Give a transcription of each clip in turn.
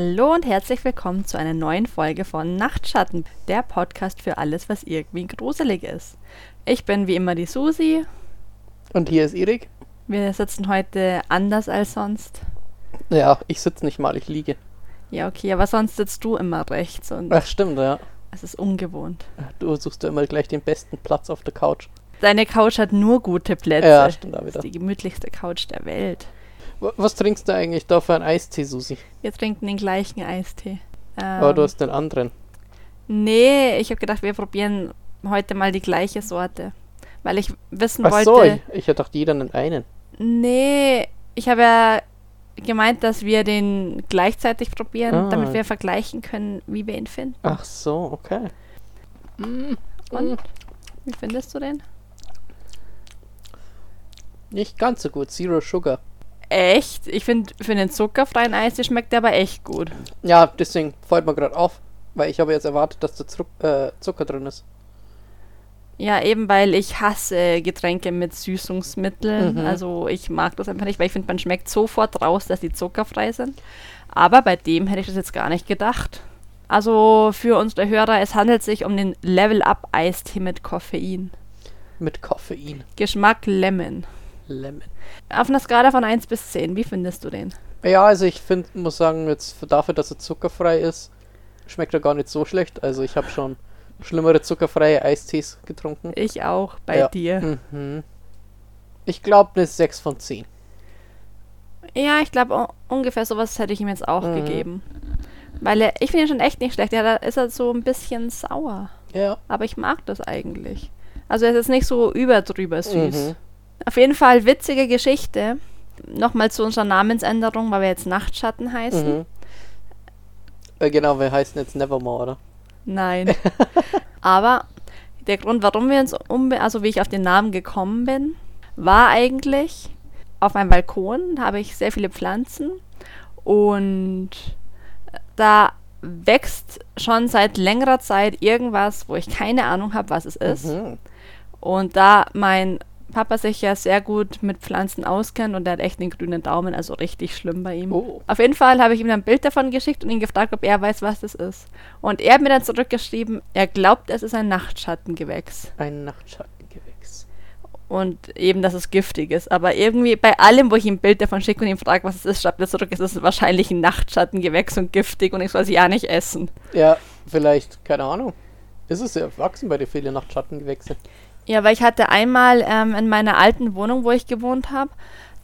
Hallo und herzlich willkommen zu einer neuen Folge von Nachtschatten, der Podcast für alles, was irgendwie gruselig ist. Ich bin wie immer die Susi. Und hier ist Erik. Wir sitzen heute anders als sonst. Ja, ich sitze nicht mal, ich liege. Ja, okay, aber sonst sitzt du immer rechts und Ach, stimmt, ja. es ist ungewohnt. Du suchst ja immer gleich den besten Platz auf der Couch. Deine Couch hat nur gute Plätze. Ja, stimmt Das wieder. ist die gemütlichste Couch der Welt. Was trinkst du eigentlich da für einen Eistee, Susi? Wir trinken den gleichen Eistee. Ähm, Aber du hast den anderen. Nee, ich habe gedacht, wir probieren heute mal die gleiche Sorte. Weil ich wissen Ach wollte. so, ich, ich hätte gedacht, jeder einen einen. Nee, ich habe ja gemeint, dass wir den gleichzeitig probieren, Ah. damit wir vergleichen können, wie wir ihn finden. Ach so, okay. Mm, Und mm. wie findest du den? Nicht ganz so gut. Zero Sugar. Echt? Ich finde, für den zuckerfreien Eis schmeckt der aber echt gut. Ja, deswegen fällt mir gerade auf. Weil ich habe jetzt erwartet, dass da Zuck, äh, Zucker drin ist. Ja, eben weil ich hasse Getränke mit Süßungsmitteln. Mhm. Also ich mag das einfach nicht, weil ich finde, man schmeckt sofort raus, dass die zuckerfrei sind. Aber bei dem hätte ich das jetzt gar nicht gedacht. Also für unsere Hörer, es handelt sich um den Level Up Eistee mit Koffein. Mit Koffein. Geschmack Lemon. Lemon. Auf einer Skala von 1 bis 10, wie findest du den? Ja, also ich finde, muss sagen, jetzt für dafür, dass er zuckerfrei ist, schmeckt er gar nicht so schlecht. Also ich habe schon schlimmere zuckerfreie Eistees getrunken. Ich auch bei Ja. dir. Mhm. Ich glaube eine 6 von 10. Ja, ich glaube, ungefähr sowas hätte ich ihm jetzt auch Mhm. gegeben. Weil er, ich finde ihn schon echt nicht schlecht. Ja, da ist er so ein bisschen sauer. Ja. Aber ich mag das eigentlich. Also er ist jetzt nicht so überdrüber süß. Mhm. Auf jeden Fall witzige Geschichte. Nochmal zu unserer Namensänderung, weil wir jetzt Nachtschatten heißen. Mhm. Äh, genau, wir heißen jetzt Nevermore, oder? Nein. Aber der Grund, warum wir uns umbe also wie ich auf den Namen gekommen bin, war eigentlich auf meinem Balkon habe ich sehr viele Pflanzen und da wächst schon seit längerer Zeit irgendwas, wo ich keine Ahnung habe, was es ist. Mhm. Und da mein Papa sich ja sehr gut mit Pflanzen auskennt und er hat echt den grünen Daumen, also richtig schlimm bei ihm. Oh. Auf jeden Fall habe ich ihm dann ein Bild davon geschickt und ihn gefragt, ob er weiß, was das ist. Und er hat mir dann zurückgeschrieben, er glaubt, es ist ein Nachtschattengewächs. Ein Nachtschattengewächs. Und eben, dass es giftig ist. Aber irgendwie bei allem, wo ich ihm ein Bild davon schicke und ihn frage, was es ist, schreibt er zurück, es ist wahrscheinlich ein Nachtschattengewächs und giftig und ich soll sie ja nicht essen. Ja, vielleicht, keine Ahnung. Ist es ja wachsen bei dir viele Nachtschattengewächse? Ja, weil ich hatte einmal ähm, in meiner alten Wohnung, wo ich gewohnt habe,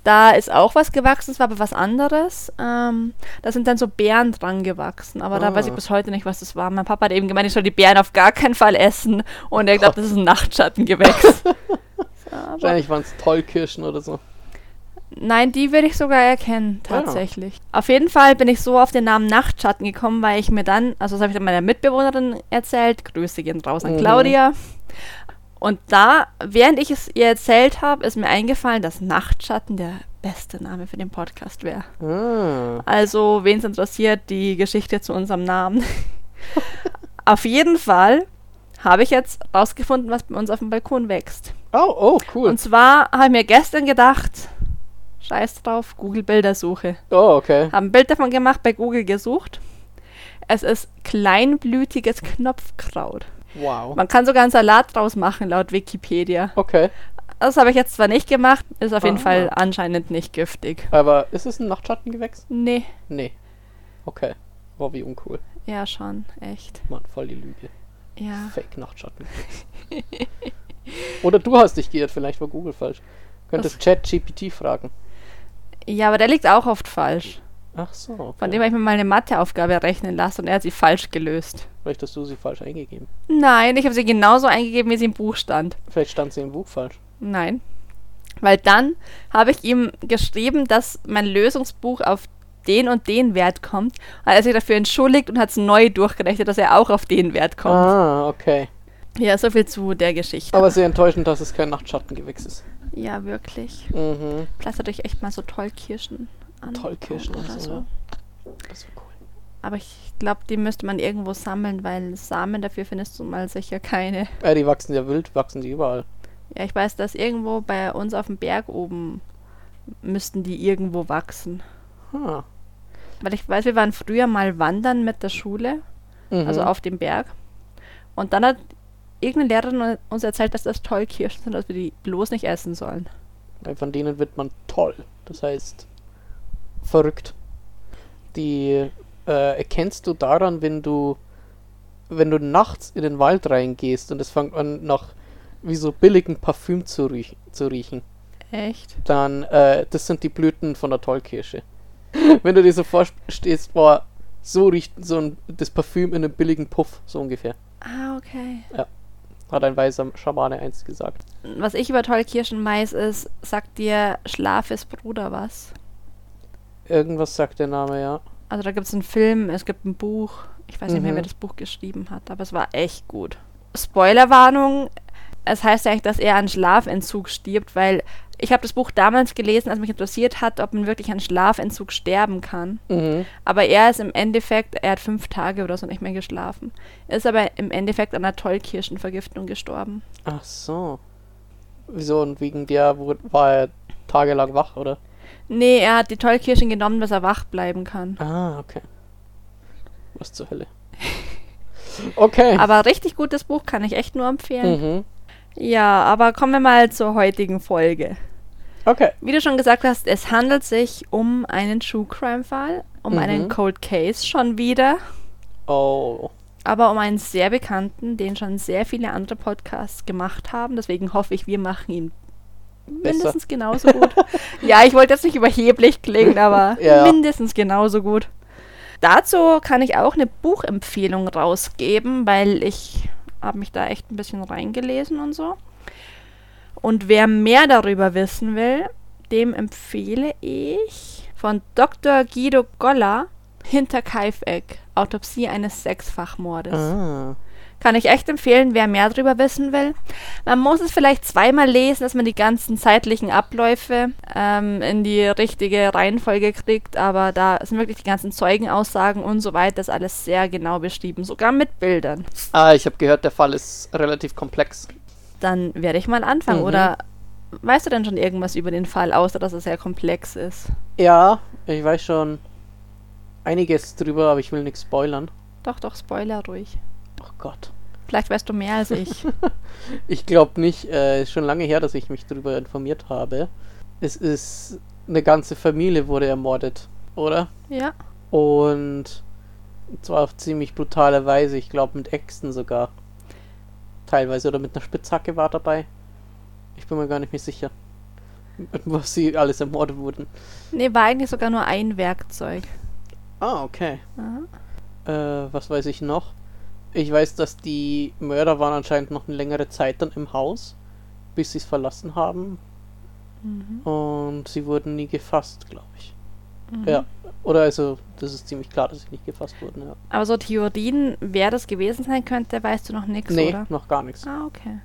da ist auch was gewachsen, es war aber was anderes. Ähm, da sind dann so Beeren dran gewachsen, aber da weiß ich Ah. bis heute nicht, was das war. Mein Papa hat eben gemeint, ich soll die Beeren auf gar keinen Fall essen und er glaubt, das ist ein Nachtschattengewächs. Wahrscheinlich waren es Tollkirschen oder so. nein, die würde ich sogar erkennen, Ah. tatsächlich. Auf jeden Fall bin ich so auf den Namen Nachtschatten gekommen, weil ich mir dann, also das habe ich dann meiner Mitbewohnerin erzählt, Grüße gehen raus an Mhm. Claudia. Und da, während ich es ihr erzählt habe, ist mir eingefallen, dass Nachtschatten der beste Name für den Podcast wäre. Ah. Also, wen es interessiert, die Geschichte zu unserem Namen. auf jeden Fall habe ich jetzt rausgefunden, was bei uns auf dem Balkon wächst. Oh, oh, cool. Und zwar habe ich mir gestern gedacht, scheiß drauf, Google-Bildersuche. oh, okay. Habe ein Bild davon gemacht, bei Google gesucht. Es ist kleinblütiges Knopfkraut. Wow. Man kann sogar einen Salat draus machen, laut Wikipedia. Okay. Das habe ich jetzt zwar nicht gemacht, ist auf jeden Ah. Fall anscheinend nicht giftig. Aber ist es ein Nachtschattengewächs? Nee, Nee. Okay. Boah, wie uncool. ja schon, echt. Mann, voll die Lüge. Ja. Fake Nachtschattengewächs. oder du hast dich geirrt, vielleicht war Google falsch. Könntest ChatGPT fragen. Ja, aber der liegt auch oft falsch. Ach so. Okay. Von dem habe ich mir mal eine Matheaufgabe rechnen lassen und er hat sie falsch gelöst. Vielleicht hast du sie falsch eingegeben. Nein, ich habe sie genauso eingegeben, wie sie im Buch stand. Vielleicht stand sie im Buch falsch. Nein. Weil dann habe ich ihm geschrieben, dass mein Lösungsbuch auf den und den Wert kommt. Und er hat sich dafür entschuldigt und hat es neu durchgerechnet, dass er auch auf den Wert kommt. Ah, okay. Ja, so viel zu der Geschichte. Aber sehr enttäuschend, dass es kein Nachtschattengewächs ist. ja, wirklich. Mhm. Hatte ich echt mal so Tollkirschen an. Tollkirschen oder und so, ja. Das wäre cool. Aber ich glaube, die müsste man irgendwo sammeln, weil Samen dafür findest du mal sicher keine. Äh, die wachsen ja wild, wachsen die überall. Ja, ich weiß, dass irgendwo bei uns auf dem Berg oben müssten die irgendwo wachsen. Ah. Weil ich weiß, wir waren früher mal wandern mit der Schule, Mhm. also auf dem Berg. Und dann hat irgendeine Lehrerin uns erzählt, dass das Tollkirschen sind, dass wir die bloß nicht essen sollen. Weil von denen wird man toll. Das heißt, verrückt. Die äh, erkennst du daran, wenn du, wenn du nachts in den Wald reingehst und es fängt an, nach wie so billigen Parfüm zu, riech zu riechen. Echt? Dann, äh, das sind die Blüten von der Tollkirsche. wenn du dir so vorstehst, boah, so riecht so ein, das Parfüm in einem billigen Puff, so ungefähr. Ah, okay. Hat ein weißer Schamane einst gesagt. Was ich über Tollkirschen weiß, ist, sagt dir Schlaf ist Bruder was? Irgendwas sagt der Name, ja. Also da gibt es einen Film, es gibt ein Buch. Ich weiß nicht mehr, Mhm. wer das Buch geschrieben hat, aber es war echt gut. Spoilerwarnung, es heißt ja eigentlich, dass er an Schlafentzug stirbt, weil ich habe das Buch damals gelesen, als mich interessiert hat, ob man wirklich an Schlafentzug sterben kann. Mhm. Aber er ist im Endeffekt, er hat fünf Tage oder so nicht mehr geschlafen. Er ist aber im Endeffekt an einer Tollkirschenvergiftung gestorben. Ach so. Wieso? Und wegen der war er tagelang wach, oder? Nee, er hat die Tollkirschen genommen, dass er wach bleiben kann. Ah, okay. Was zur Hölle. Okay. Aber richtig gutes Buch kann ich echt nur empfehlen. mhm. Ja, aber kommen wir mal zur heutigen Folge. Okay. Wie du schon gesagt hast, es handelt sich um einen True Crime Fall, um Mhm. einen Cold Case schon wieder, Oh. aber um einen sehr bekannten, den schon sehr viele andere Podcasts gemacht haben. Deswegen hoffe ich, wir machen ihn mindestens genauso gut. ja, ich wollte jetzt nicht überheblich klingen, aber Ja. mindestens genauso gut. Dazu kann ich auch eine Buchempfehlung rausgeben, weil ich habe mich da echt ein bisschen reingelesen und so. Und wer mehr darüber wissen will, dem empfehle ich von Dr. Guido Goller Hinterkaifeck, Autopsie eines Sechsfachmordes. Ah. Kann ich echt empfehlen, wer mehr darüber wissen will. Man muss es vielleicht zweimal lesen, dass man die ganzen zeitlichen Abläufe ähm, in die richtige Reihenfolge kriegt, aber da sind wirklich die ganzen Zeugenaussagen und so weiter, das ist alles sehr genau beschrieben, sogar mit Bildern. ah, ich habe gehört, der Fall ist relativ komplex. Dann werde ich mal anfangen. Mhm. Oder weißt du denn schon irgendwas über den Fall, außer dass er sehr komplex ist? Ja, ich weiß schon einiges drüber, aber ich will nichts spoilern. Doch, doch, Spoiler ruhig. Oh Gott. Vielleicht weißt du mehr als ich. Ich glaube nicht. Äh, ist schon lange her, dass ich mich darüber informiert habe. Es ist eine ganze Familie wurde ermordet, oder? ja. Und zwar auf ziemlich brutale Weise. Ich glaube mit Äxten sogar. Teilweise oder mit einer Spitzhacke war dabei. Ich bin mir gar nicht mehr sicher, was sie alles ermordet wurden. Nee, war eigentlich sogar nur ein Werkzeug. Ah, okay. Äh, was weiß ich noch? Ich weiß, dass die Mörder waren anscheinend noch eine längere Zeit dann im Haus, bis sie es verlassen haben. Mhm. Und sie wurden nie gefasst, glaube ich. Mhm. Ja. Oder also, das ist ziemlich klar, dass sie nicht gefasst wurden, ja. Aber so Theorien, wer das gewesen sein könnte, weißt du noch nichts, Nee, oder? noch gar nichts. Ah, okay.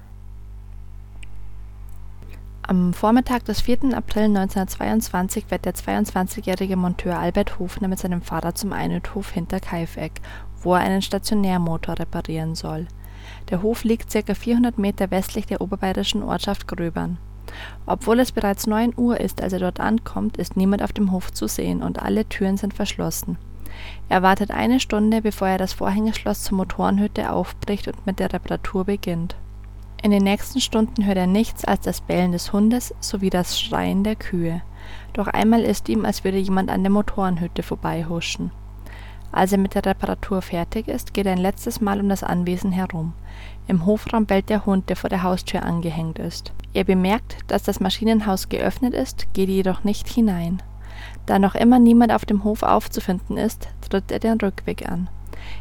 Am Vormittag des 4. April 1922 wird der 22-jährige Monteur Albert Hofner mit seinem Vater zum Einödhof hinter Kaifeck, wo er einen Stationärmotor reparieren soll. Der Hof liegt ca. 400 Meter westlich der oberbayerischen Ortschaft Gröbern. Obwohl es bereits 9 Uhr ist, als er dort ankommt, ist niemand auf dem Hof zu sehen und alle Türen sind verschlossen. Er wartet eine Stunde, bevor er das Vorhängeschloss zur Motorenhütte aufbricht und mit der Reparatur beginnt. In den nächsten Stunden hört er nichts als das Bellen des Hundes sowie das Schreien der Kühe. Doch einmal ist ihm, als würde jemand an der Motorenhütte vorbeihuschen. Als er mit der Reparatur fertig ist, geht er ein letztes Mal um das Anwesen herum. Im Hofraum bellt der Hund, der vor der Haustür angehängt ist. Er bemerkt, dass das Maschinenhaus geöffnet ist, geht jedoch nicht hinein. Da noch immer niemand auf dem Hof aufzufinden ist, tritt er den Rückweg an.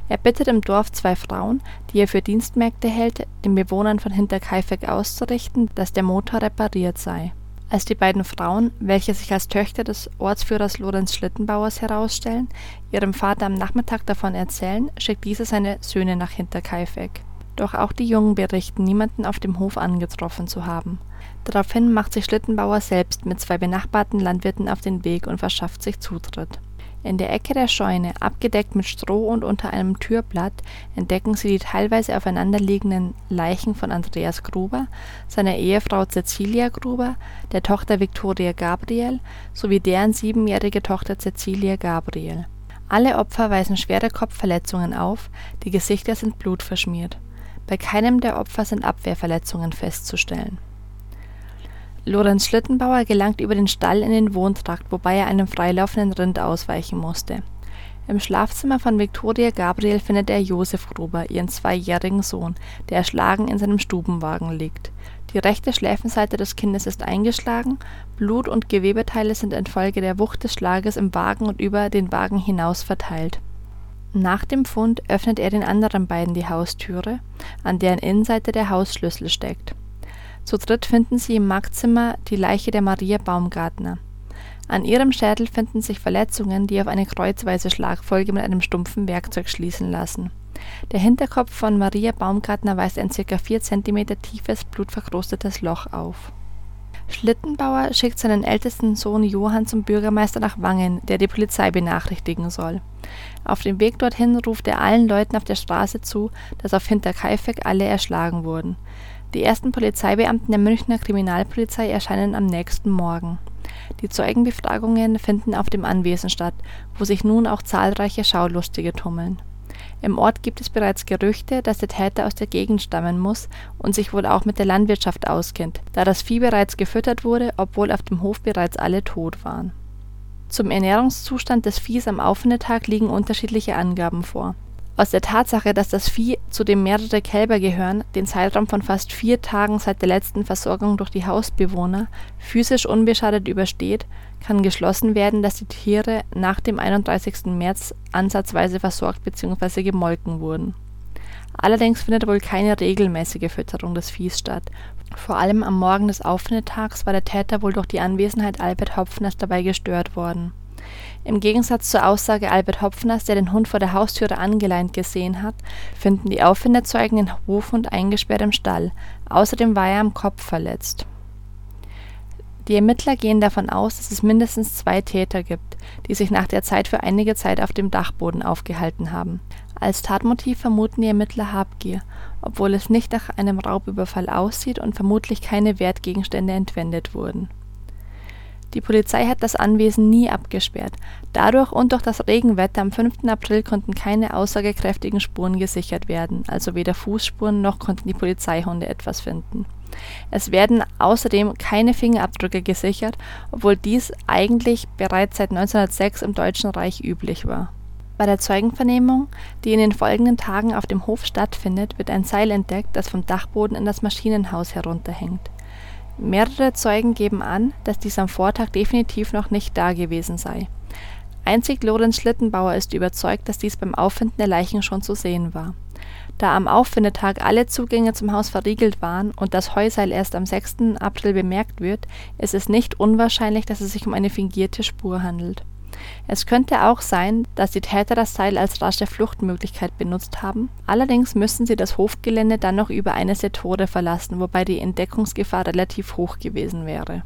Er bittet im Dorf zwei Frauen, die er für Dienstmägde hält, den Bewohnern von Hinterkaifeck auszurichten, dass der Motor repariert sei. Als die beiden Frauen, welche sich als Töchter des Ortsführers Lorenz Schlittenbauers herausstellen, ihrem Vater am Nachmittag davon erzählen, schickt dieser seine Söhne nach Hinterkaifeck. Doch auch die Jungen berichten, niemanden auf dem Hof angetroffen zu haben. Daraufhin macht sich Schlittenbauer selbst mit zwei benachbarten Landwirten auf den Weg und verschafft sich Zutritt. In der Ecke der Scheune, abgedeckt mit Stroh und unter einem Türblatt, entdecken sie die teilweise aufeinanderliegenden Leichen von Andreas Gruber, seiner Ehefrau Cecilia Gruber, der Tochter Viktoria Gabriel sowie deren siebenjährige Tochter Cecilia Gabriel. Alle Opfer weisen schwere Kopfverletzungen auf, die Gesichter sind blutverschmiert. Bei keinem der Opfer sind Abwehrverletzungen festzustellen. Lorenz Schlittenbauer gelangt über den Stall in den Wohntrakt, wobei er einem freilaufenden Rind ausweichen musste. Im Schlafzimmer von Viktoria Gabriel findet er Josef Gruber, ihren zweijährigen Sohn, der erschlagen in seinem Stubenwagen liegt. Die rechte Schläfenseite des Kindes ist eingeschlagen, Blut und Gewebeteile sind infolge der Wucht des Schlages im Wagen und über den Wagen hinaus verteilt. Nach dem Fund öffnet er den anderen beiden die Haustüre, an deren Innenseite der Hausschlüssel steckt. Zu dritt finden sie im Magzimmer die Leiche der Maria Baumgartner. An ihrem Schädel finden sich Verletzungen, die auf eine kreuzweise Schlagfolge mit einem stumpfen Werkzeug schließen lassen. Der Hinterkopf von Maria Baumgartner weist ein ca. 4 cm tiefes, blutverkrustetes Loch auf. Schlittenbauer schickt seinen ältesten Sohn Johann zum Bürgermeister nach Wangen, der die Polizei benachrichtigen soll. Auf dem Weg dorthin ruft er allen Leuten auf der Straße zu, dass auf Hinterkaifeck alle erschlagen wurden. Die ersten Polizeibeamten der Münchner Kriminalpolizei erscheinen am nächsten Morgen die Zeugenbefragungen finden auf dem Anwesen statt, wo sich nun auch zahlreiche Schaulustige tummeln. Im Ort gibt es bereits Gerüchte, dass der Täter aus der Gegend stammen muss und sich wohl auch mit der Landwirtschaft auskennt, da das Vieh bereits gefüttert wurde, obwohl auf dem Hof bereits alle tot waren. Zum Ernährungszustand des Viehs am Auffindetag liegen unterschiedliche Angaben vor aus der Tatsache, dass das Vieh, zu dem mehrere Kälber gehören, den Zeitraum von fast vier Tagen seit der letzten Versorgung durch die Hausbewohner physisch unbeschadet übersteht, kann geschlossen werden, dass die Tiere nach dem 31. März ansatzweise versorgt bzw. gemolken wurden. Allerdings findet wohl keine regelmäßige Fütterung des Viehs statt. Vor allem am Morgen des Auffindetags war der Täter wohl durch die Anwesenheit Albert Hopfners dabei gestört worden im Gegensatz zur Aussage Albert Hopfners, der den Hund vor der Haustüre angeleint gesehen hat, finden die Auffindezeugen den Hofhund eingesperrt im Stall, außerdem war er am Kopf verletzt. Die Ermittler gehen davon aus, dass es mindestens zwei Täter gibt, die sich nach der Zeit für einige Zeit auf dem Dachboden aufgehalten haben. Als Tatmotiv vermuten die Ermittler Habgier, obwohl es nicht nach einem Raubüberfall aussieht und vermutlich keine Wertgegenstände entwendet wurden die Polizei hat das Anwesen nie abgesperrt. Dadurch und durch das Regenwetter am 5. April konnten keine aussagekräftigen Spuren gesichert werden, also weder Fußspuren noch konnten die Polizeihunde etwas finden. Es werden außerdem keine Fingerabdrücke gesichert, obwohl dies eigentlich bereits seit 1906 im Deutschen Reich üblich war. Bei der Zeugenvernehmung, die in den folgenden Tagen auf dem Hof stattfindet, wird ein Seil entdeckt, das vom Dachboden in das Maschinenhaus herunterhängt Mehrere Zeugen geben an, dass dies am Vortag definitiv noch nicht da gewesen sei. Einzig Lorenz Schlittenbauer ist überzeugt, dass dies beim Auffinden der Leichen schon zu sehen war. Da am Auffindetag alle Zugänge zum Haus verriegelt waren und das Heuseil erst am 6. April bemerkt wird, ist es nicht unwahrscheinlich, dass es sich um eine fingierte Spur handelt es könnte auch sein, dass die Täter das Seil als rasche Fluchtmöglichkeit benutzt haben, allerdings müssten sie das Hofgelände dann noch über eines der Tore verlassen, wobei die Entdeckungsgefahr relativ hoch gewesen wäre.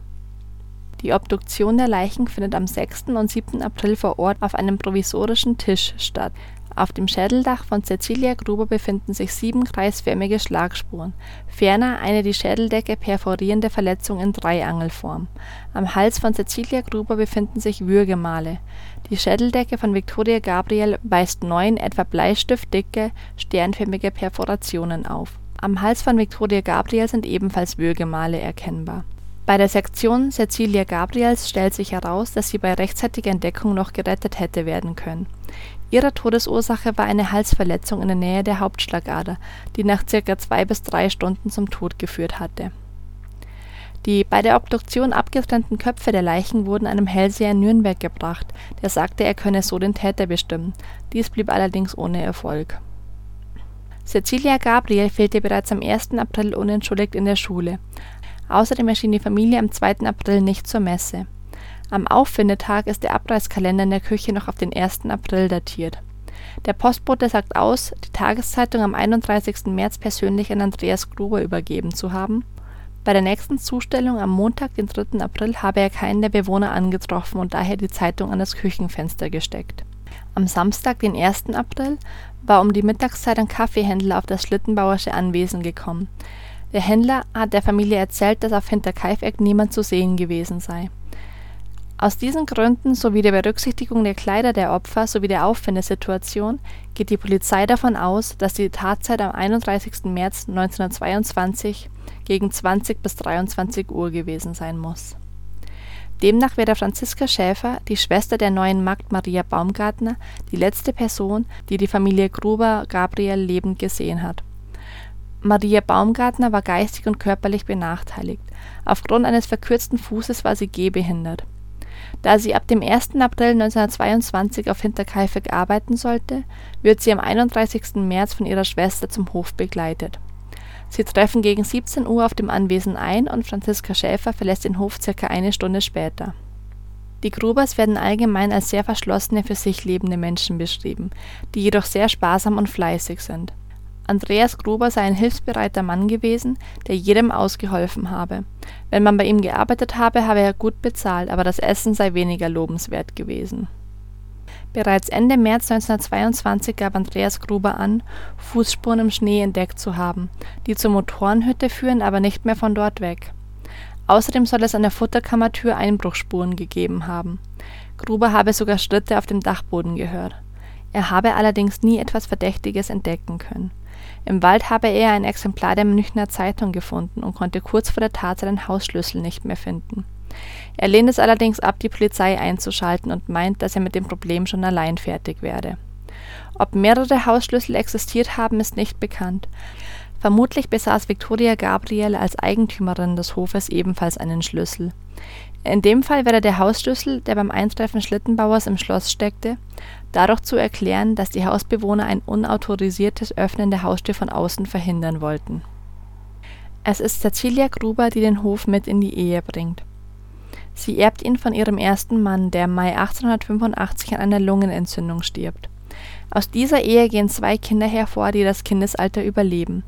Die Obduktion der Leichen findet am 6. und 7. April vor Ort auf einem provisorischen Tisch statt auf dem Schädeldach von Cäcilia Gruber befinden sich sieben kreisförmige Schlagspuren, ferner eine die Schädeldecke perforierende Verletzung in Dreiangelform. Am Hals von Cäcilia Gruber befinden sich Würgemale. Die Schädeldecke von Viktoria Gabriel weist neun etwa bleistiftdicke, sternförmige Perforationen auf. Am Hals von Viktoria Gabriel sind ebenfalls Würgemale erkennbar. Bei der Sektion Cäcilia Gabriels stellt sich heraus, dass sie bei rechtzeitiger Entdeckung noch gerettet hätte werden können Ihre Todesursache war eine Halsverletzung in der Nähe der Hauptschlagader, die nach circa zwei bis drei Stunden zum Tod geführt hatte. Die bei der Obduktion abgetrennten Köpfe der Leichen wurden einem Hellseher in Nürnberg gebracht, der sagte, er könne so den Täter bestimmen. Dies blieb allerdings ohne Erfolg. Cecilia Gabriel fehlte bereits am 1. April unentschuldigt in der Schule. Außerdem erschien die Familie am 2. April nicht zur Messe am Auffindetag ist der Abreißkalender in der Küche noch auf den 1. April datiert. Der Postbote sagt aus, die Tageszeitung am 31. März persönlich an Andreas Gruber übergeben zu haben. Bei der nächsten Zustellung am Montag, den 3. April, habe er keinen der Bewohner angetroffen und daher die Zeitung an das Küchenfenster gesteckt. Am Samstag, den 1. April, war um die Mittagszeit ein Kaffeehändler auf das Schlittenbauersche Anwesen gekommen. Der Händler hat der Familie erzählt, dass auf Hinterkaifeck niemand zu sehen gewesen sei Aus diesen Gründen sowie der Berücksichtigung der Kleider der Opfer sowie der Auffindesituation geht die Polizei davon aus, dass die Tatzeit am 31. März 1922 gegen 20 bis 23 Uhr gewesen sein muss. Demnach wäre Franziska Schäfer, die Schwester der neuen Magd Maria Baumgartner, die letzte Person, die die Familie Gruber-Gabriel lebend gesehen hat. Maria Baumgartner war geistig und körperlich benachteiligt. Aufgrund eines verkürzten Fußes war sie gehbehindert da sie ab dem 1. April 1922 auf Hinterkaifeck arbeiten sollte, wird sie am 31. März von ihrer Schwester zum Hof begleitet. Sie treffen gegen 17 Uhr auf dem Anwesen ein und Franziska Schäfer verlässt den Hof circa eine Stunde später. Die Grubers werden allgemein als sehr verschlossene, für sich lebende Menschen beschrieben, die jedoch sehr sparsam und fleißig sind Andreas Gruber sei ein hilfsbereiter Mann gewesen, der jedem ausgeholfen habe. Wenn man bei ihm gearbeitet habe, habe er gut bezahlt, aber das Essen sei weniger lobenswert gewesen. Bereits Ende März 1922 gab Andreas Gruber an, Fußspuren im Schnee entdeckt zu haben, die zur Motorenhütte führen, aber nicht mehr von dort weg. Außerdem soll es an der Futterkammertür Einbruchspuren gegeben haben. Gruber habe sogar Schritte auf dem Dachboden gehört. Er habe allerdings nie etwas Verdächtiges entdecken können im Wald habe er ein Exemplar der Münchner Zeitung gefunden und konnte kurz vor der Tat seinen Hausschlüssel nicht mehr finden. Er lehnt es allerdings ab, die Polizei einzuschalten und meint, dass er mit dem Problem schon allein fertig werde. Ob mehrere Hausschlüssel existiert haben, ist nicht bekannt. Vermutlich besaß Victoria Gabriel als Eigentümerin des Hofes ebenfalls einen Schlüssel. In dem Fall wäre der Hausschlüssel, der beim Eintreffen Schlittenbauers im Schloss steckte, dadurch zu erklären, dass die Hausbewohner ein unautorisiertes Öffnen der Haustür von außen verhindern wollten. Es ist Cäcilia Gruber, die den Hof mit in die Ehe bringt. Sie erbt ihn von ihrem ersten Mann, der im Mai 1885 an einer Lungenentzündung stirbt. Aus dieser Ehe gehen zwei Kinder hervor, die das Kindesalter überleben.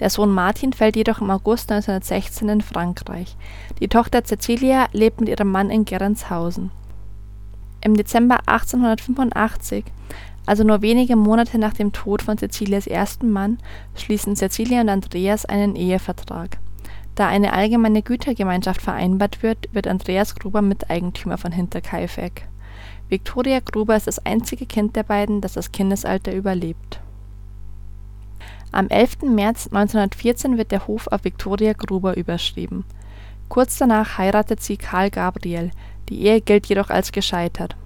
Der Sohn Martin fällt jedoch im August 1916 in Frankreich. Die Tochter Cäcilia lebt mit ihrem Mann in Gerentshausen im Dezember 1885, also nur wenige Monate nach dem Tod von Cäcilias ersten Mann, schließen Cäcilia und Andreas einen Ehevertrag. Da eine allgemeine Gütergemeinschaft vereinbart wird, wird Andreas Gruber Miteigentümer von Hinterkaifeck. Victoria Gruber ist das einzige Kind der beiden, das das Kindesalter überlebt. Am 11. März 1914 wird der Hof auf Victoria Gruber überschrieben. Kurz danach heiratet sie Karl Gabriel, die Ehe gilt jedoch als gescheitert.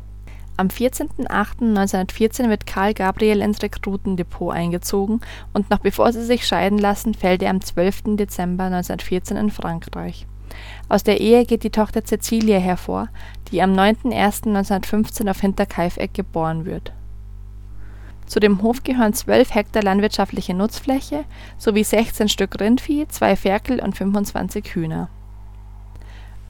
Am 14.08.1914 wird Karl Gabriel ins Rekrutendepot eingezogen und noch bevor sie sich scheiden lassen, fällt er am 12. Dezember 1914 in Frankreich. Aus der Ehe geht die Tochter Cäcilia hervor, die am 9.01.1915 auf Hinterkaifeck geboren wird. Zu dem Hof gehören 12 Hektar landwirtschaftliche Nutzfläche sowie 16 Stück Rindvieh, zwei Ferkel und 25 Hühner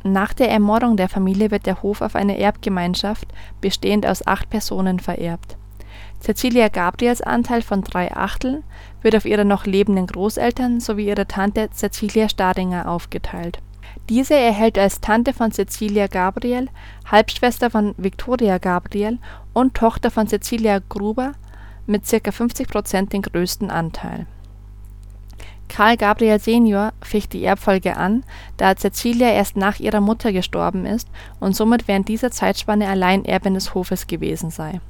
nach der Ermordung der Familie wird der Hof auf eine Erbgemeinschaft bestehend aus acht Personen vererbt. Cäcilia Gabriels Anteil von drei Achteln wird auf ihre noch lebenden Großeltern sowie ihre Tante Cäcilia Stadinger aufgeteilt. Diese erhält als Tante von Cäcilia Gabriel, Halbschwester von Victoria Gabriel und Tochter von Cäcilia Gruber mit ca. 50 Prozent den größten Anteil Karl Gabriel senior ficht die Erbfolge an, da Cäcilia erst nach ihrer Mutter gestorben ist und somit während dieser Zeitspanne Alleinerbin des Hofes gewesen sei.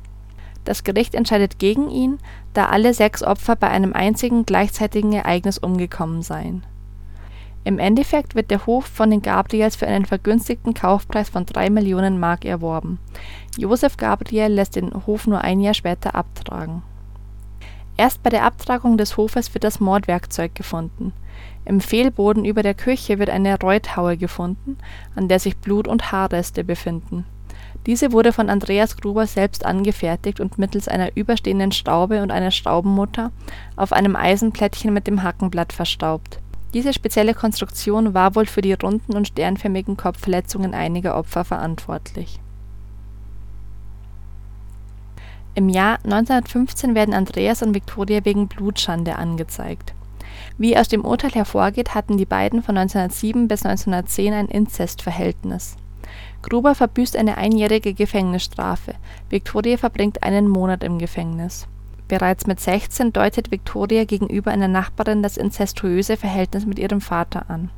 Das Gericht entscheidet gegen ihn, da alle sechs Opfer bei einem einzigen gleichzeitigen Ereignis umgekommen seien. Im Endeffekt wird der Hof von den Gabriels für einen vergünstigten Kaufpreis von drei Millionen Mark erworben. Josef Gabriel lässt den Hof nur ein Jahr später abtragen Erst bei der Abtragung des Hofes wird das Mordwerkzeug gefunden. Im Fehlboden über der Küche wird eine Reuthaue gefunden, an der sich Blut und Haarreste befinden. Diese wurde von Andreas Gruber selbst angefertigt und mittels einer überstehenden Schraube und einer Schraubenmutter auf einem Eisenplättchen mit dem Hackenblatt verstaubt. Diese spezielle Konstruktion war wohl für die runden und sternförmigen Kopfverletzungen einiger Opfer verantwortlich Im Jahr 1915 werden Andreas und Viktoria wegen Blutschande angezeigt. Wie aus dem Urteil hervorgeht, hatten die beiden von 1907 bis 1910 ein Inzestverhältnis. Gruber verbüßt eine einjährige Gefängnisstrafe, Viktoria verbringt einen Monat im Gefängnis. Bereits mit 16 deutet Viktoria gegenüber einer Nachbarin das inzestuöse Verhältnis mit ihrem Vater an.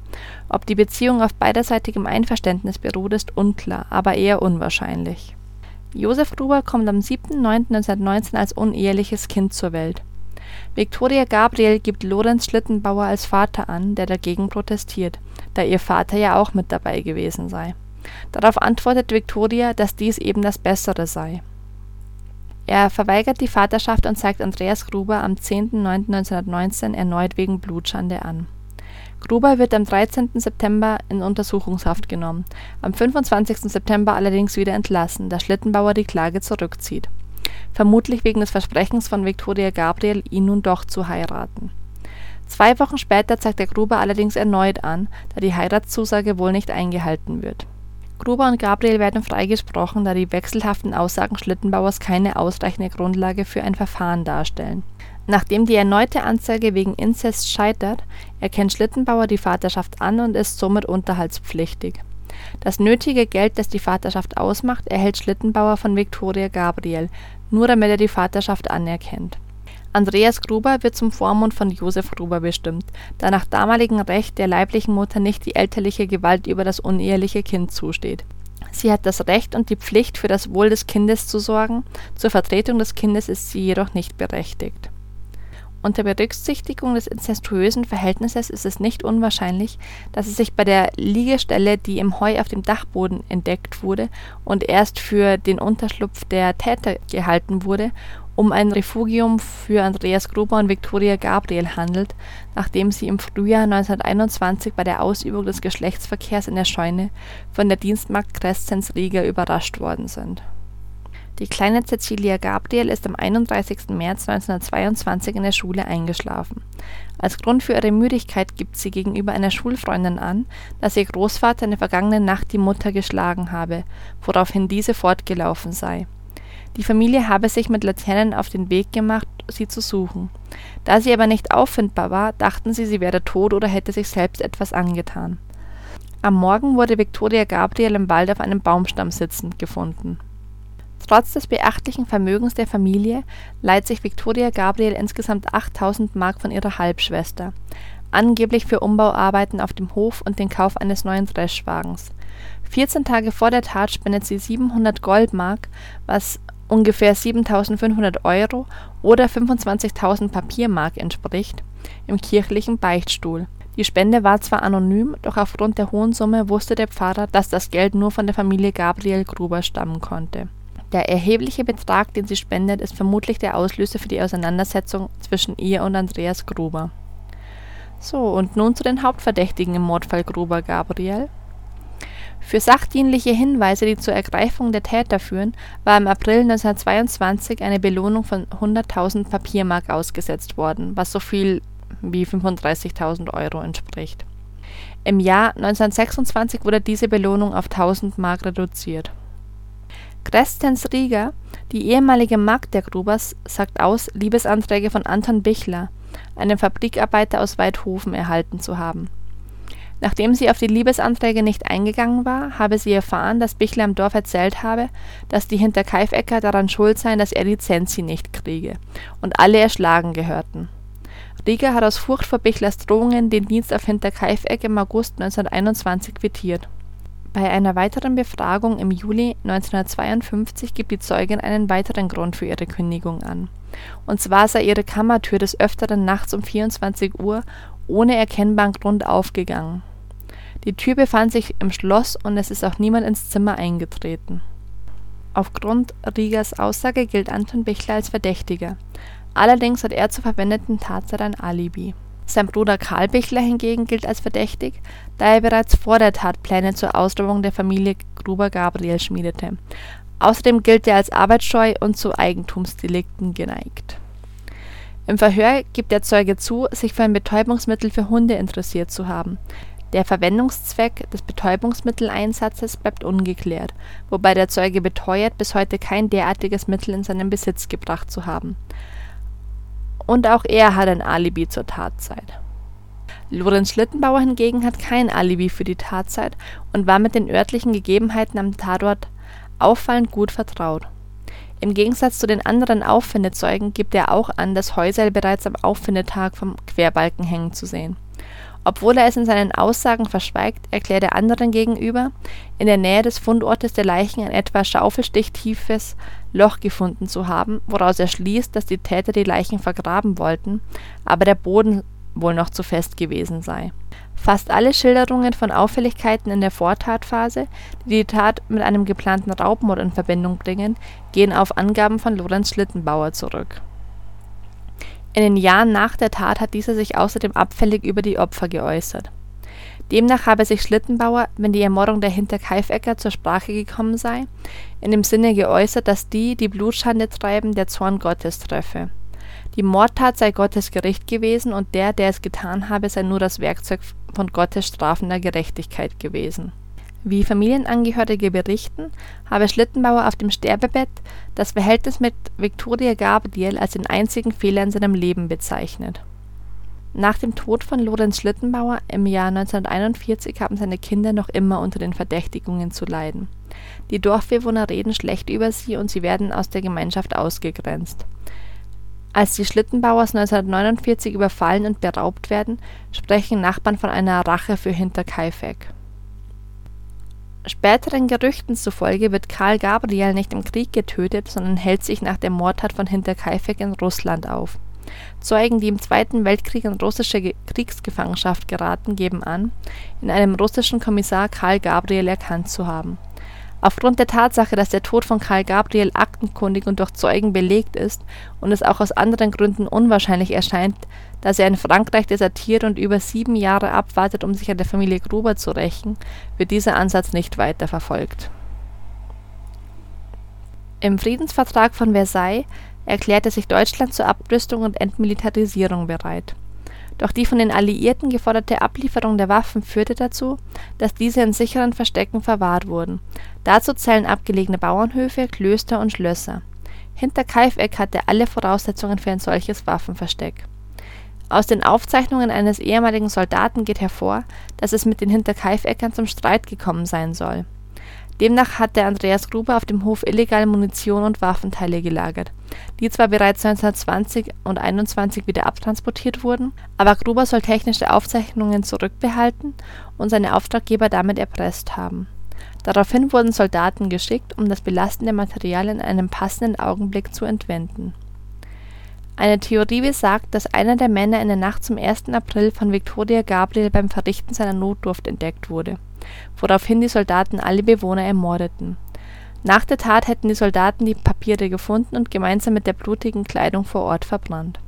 Ob die Beziehung auf beiderseitigem Einverständnis beruht, ist unklar, aber eher unwahrscheinlich. Josef Gruber kommt am 7.9.1919 als uneheliches Kind zur Welt. Viktoria Gabriel gibt Lorenz Schlittenbauer als Vater an, der dagegen protestiert, da ihr Vater ja auch mit dabei gewesen sei. Darauf antwortet Viktoria, dass dies eben das Bessere sei. Er verweigert die Vaterschaft und zeigt Andreas Gruber am 10.09.1919 erneut wegen Blutschande an. Gruber wird am 13. September in Untersuchungshaft genommen, am 25. September allerdings wieder entlassen, da Schlittenbauer die Klage zurückzieht. Vermutlich wegen des Versprechens von Viktoria Gabriel, ihn nun doch zu heiraten. Zwei Wochen später zeigt der Gruber allerdings erneut an, da die Heiratszusage wohl nicht eingehalten wird Gruber und Gabriel werden freigesprochen, da die wechselhaften Aussagen Schlittenbauers keine ausreichende Grundlage für ein Verfahren darstellen. Nachdem die erneute Anzeige wegen Inzest scheitert, erkennt Schlittenbauer die Vaterschaft an und ist somit unterhaltspflichtig. Das nötige Geld, das die Vaterschaft ausmacht, erhält Schlittenbauer von Viktoria Gabriel, nur damit er die Vaterschaft anerkennt Andreas Gruber wird zum Vormund von Josef Gruber bestimmt, da nach damaligem Recht der leiblichen Mutter nicht die elterliche Gewalt über das uneheliche Kind zusteht. Sie hat das Recht und die Pflicht, für das Wohl des Kindes zu sorgen, zur Vertretung des Kindes ist sie jedoch nicht berechtigt. Unter Berücksichtigung des inzestuösen Verhältnisses ist es nicht unwahrscheinlich, dass es sich bei der Liegestelle, die im Heu auf dem Dachboden entdeckt wurde und erst für den Unterschlupf der Täter gehalten wurde, um ein Refugium für Andreas Gruber und Viktoria Gabriel handelt, nachdem sie im Frühjahr 1921 bei der Ausübung des Geschlechtsverkehrs in der Scheune von der Dienstmagd Crescens Rieger überrascht worden sind. Die kleine Cäcilia Gabriel ist am 31. März 1922 in der Schule eingeschlafen. Als Grund für ihre Müdigkeit gibt sie gegenüber einer Schulfreundin an, dass ihr Großvater in der vergangenen Nacht die Mutter geschlagen habe, woraufhin diese fortgelaufen sei die Familie habe sich mit Laternen auf den Weg gemacht, sie zu suchen. Da sie aber nicht auffindbar war, dachten sie, sie wäre tot oder hätte sich selbst etwas angetan. Am Morgen wurde Viktoria Gabriel im Wald auf einem Baumstamm sitzend gefunden. Trotz des beachtlichen Vermögens der Familie leiht sich Viktoria Gabriel insgesamt 8000 Mark von ihrer Halbschwester, angeblich für Umbauarbeiten auf dem Hof und den Kauf eines neuen Dreschwagens. 14 Tage vor der Tat spendet sie 700 Goldmark, was ungefähr 7.500 Euro oder 25.000 Papiermark entspricht, im kirchlichen Beichtstuhl. Die Spende war zwar anonym, doch aufgrund der hohen Summe wusste der Pfarrer, dass das Geld nur von der Familie Gabriel Gruber stammen konnte. Der erhebliche Betrag, den sie spendet, ist vermutlich der Auslöser für die Auseinandersetzung zwischen ihr und Andreas Gruber. So, und nun zu den Hauptverdächtigen im Mordfall Gruber Gabriel. Für sachdienliche Hinweise, die zur Ergreifung der Täter führen, war im April 1922 eine Belohnung von 100.000 Papiermark ausgesetzt worden, was so viel wie 35.000 Euro entspricht. Im Jahr 1926 wurde diese Belohnung auf 1000 Mark reduziert. Crescens Rieger, die ehemalige Magd der Grubers, sagt aus, Liebesanträge von Anton Bichler, einem Fabrikarbeiter aus Weidhofen, erhalten zu haben Nachdem sie auf die Liebesanträge nicht eingegangen war, habe sie erfahren, dass Bichler im Dorf erzählt habe, dass die Hinterkaifecker daran schuld seien, dass er die Zensi nicht kriege und alle erschlagen gehörten. Rieger hat aus Furcht vor Bichlers Drohungen den Dienst auf Hinterkaifeck im August 1921 quittiert. Bei einer weiteren Befragung im Juli 1952 gibt die Zeugin einen weiteren Grund für ihre Kündigung an. Und zwar sei ihre Kammertür des Öfteren nachts um 24 Uhr ohne erkennbaren Grund aufgegangen die Tür befand sich im Schloss und es ist auch niemand ins Zimmer eingetreten. Aufgrund Riegers Aussage gilt Anton Bichler als Verdächtiger. Allerdings hat er zur verwendeten Tatzeit ein Alibi. Sein Bruder Karl Bichler hingegen gilt als verdächtig, da er bereits vor der Tat Pläne zur Ausrauung der Familie Gruber-Gabriel schmiedete. Außerdem gilt er als arbeitsscheu und zu Eigentumsdelikten geneigt. Im Verhör gibt der Zeuge zu, sich für ein Betäubungsmittel für Hunde interessiert zu haben. Der Verwendungszweck des Betäubungsmitteleinsatzes bleibt ungeklärt, wobei der Zeuge beteuert, bis heute kein derartiges Mittel in seinen Besitz gebracht zu haben. Und auch er hat ein Alibi zur Tatzeit. Lorenz Schlittenbauer hingegen hat kein Alibi für die Tatzeit und war mit den örtlichen Gegebenheiten am Tatort auffallend gut vertraut. Im Gegensatz zu den anderen Auffindezeugen gibt er auch an, das Häuserl bereits am Auffindetag vom Querbalken hängen zu sehen. Obwohl er es in seinen Aussagen verschweigt, erklärt er anderen gegenüber, in der Nähe des Fundortes der Leichen ein etwa schaufelstichtiefes Loch gefunden zu haben, woraus er schließt, dass die Täter die Leichen vergraben wollten, aber der Boden wohl noch zu fest gewesen sei. Fast alle Schilderungen von Auffälligkeiten in der Vortatphase, die die Tat mit einem geplanten Raubmord in Verbindung bringen, gehen auf Angaben von Lorenz Schlittenbauer zurück. In den Jahren nach der Tat hat dieser sich außerdem abfällig über die Opfer geäußert. Demnach habe sich Schlittenbauer, wenn die Ermordung der Hinterkaifecker zur Sprache gekommen sei, in dem Sinne geäußert, dass die, die Blutschande treiben, der Zorn Gottes treffe. Die Mordtat sei Gottes Gericht gewesen und der, der es getan habe, sei nur das Werkzeug von Gottes strafender Gerechtigkeit gewesen. Wie Familienangehörige berichten, habe Schlittenbauer auf dem Sterbebett das Verhältnis mit Viktoria Gabriel als den einzigen Fehler in seinem Leben bezeichnet. Nach dem Tod von Lorenz Schlittenbauer im Jahr 1941 haben seine Kinder noch immer unter den Verdächtigungen zu leiden. Die Dorfbewohner reden schlecht über sie und sie werden aus der Gemeinschaft ausgegrenzt. Als die Schlittenbauers 1949 überfallen und beraubt werden, sprechen Nachbarn von einer Rache für Hinterkaifeck. Späteren Gerüchten zufolge wird Karl Gabriel nicht im Krieg getötet, sondern hält sich nach der Mordtat von Hinterkaifeck in Russland auf. Zeugen, die im Zweiten Weltkrieg in russische Kriegsgefangenschaft geraten, geben an, in einem russischen Kommissar Karl Gabriel erkannt zu haben Aufgrund der Tatsache, dass der Tod von Karl Gabriel aktenkundig und durch Zeugen belegt ist und es auch aus anderen Gründen unwahrscheinlich erscheint, dass er in Frankreich desertiert und über sieben Jahre abwartet, um sich an der Familie Gruber zu rächen, wird dieser Ansatz nicht weiter verfolgt. Im Friedensvertrag von Versailles erklärte sich Deutschland zur Abrüstung und Entmilitarisierung bereit doch die von den Alliierten geforderte Ablieferung der Waffen führte dazu, dass diese in sicheren Verstecken verwahrt wurden. Dazu zählen abgelegene Bauernhöfe, Klöster und Schlösser. Hinterkaifeck hatte alle Voraussetzungen für ein solches Waffenversteck. Aus den Aufzeichnungen eines ehemaligen Soldaten geht hervor, dass es mit den Hinterkaifeckern zum Streit gekommen sein soll Demnach hatte Andreas Gruber auf dem Hof illegal Munition und Waffenteile gelagert, die zwar bereits 1920 und 1921 wieder abtransportiert wurden, aber Gruber soll technische Aufzeichnungen zurückbehalten und seine Auftraggeber damit erpresst haben. Daraufhin wurden Soldaten geschickt, um das belastende Material in einem passenden Augenblick zu entwenden. Eine Theorie besagt, dass einer der Männer in der Nacht zum 1. April von Viktoria Gabriel beim Verrichten seiner Notdurft entdeckt wurde woraufhin die Soldaten alle Bewohner ermordeten. Nach der Tat hätten die Soldaten die Papiere gefunden und gemeinsam mit der blutigen Kleidung vor Ort verbrannt.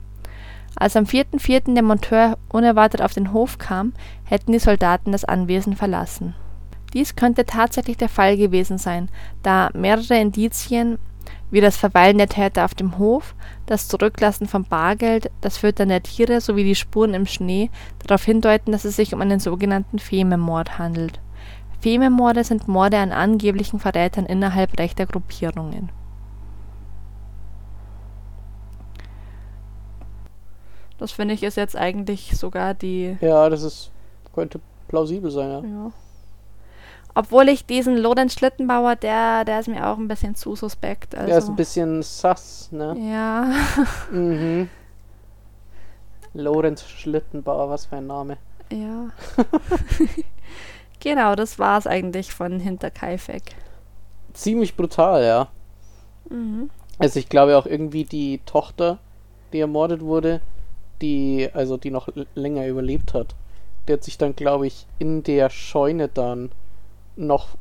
Als am 4.4. der Monteur unerwartet auf den Hof kam, hätten die Soldaten das Anwesen verlassen. Dies könnte tatsächlich der Fall gewesen sein, da mehrere Indizien wie das Verweilen der Täter auf dem Hof, das Zurücklassen von Bargeld, das Füttern der Tiere sowie die Spuren im Schnee darauf hindeuten, dass es sich um einen sogenannten Fememord handelt Fememorde sind Morde an angeblichen Verrätern innerhalb rechter Gruppierungen. Das finde ich ist jetzt eigentlich sogar die. Ja, das ist könnte plausibel sein, ja. ja. Obwohl ich diesen Lorenz Schlittenbauer, der, der ist mir auch ein bisschen zu suspekt. Also. Der ist ein bisschen sass, ne? Ja. mhm. Lorenz Schlittenbauer, was für ein Name. Ja. Genau, das war es eigentlich von Hinterkaifeck. Ziemlich brutal, ja. Mhm. Also ich glaube auch irgendwie die Tochter, die ermordet wurde, die, also die noch länger überlebt hat, der hat sich dann, glaube ich, in der Scheune dann noch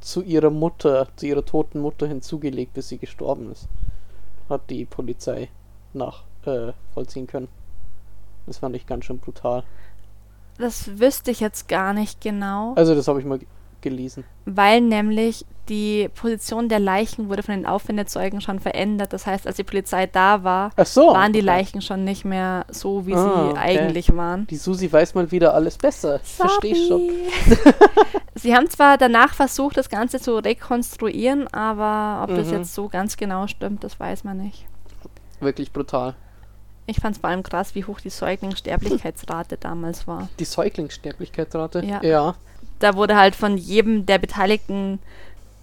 zu ihrer Mutter, zu ihrer toten Mutter hinzugelegt, bis sie gestorben ist. Hat die Polizei nachvollziehen äh, können. Das fand ich ganz schön brutal. Das wüsste ich jetzt gar nicht genau. Also das habe ich mal gelesen. Weil nämlich die Position der Leichen wurde von den Auffindezeugen schon verändert. Das heißt, als die Polizei da war, so, waren die okay. Leichen schon nicht mehr so, wie ah, sie okay. eigentlich waren. Die Susi weiß mal wieder alles besser. Verstehe schon. sie haben zwar danach versucht, das Ganze zu rekonstruieren, aber ob mhm. das jetzt so ganz genau stimmt, das weiß man nicht. Wirklich brutal. Ich fand es vor allem krass, wie hoch die Säuglingssterblichkeitsrate damals war. Die Säuglingssterblichkeitsrate? Ja. ja. Da wurde halt von jedem der Beteiligten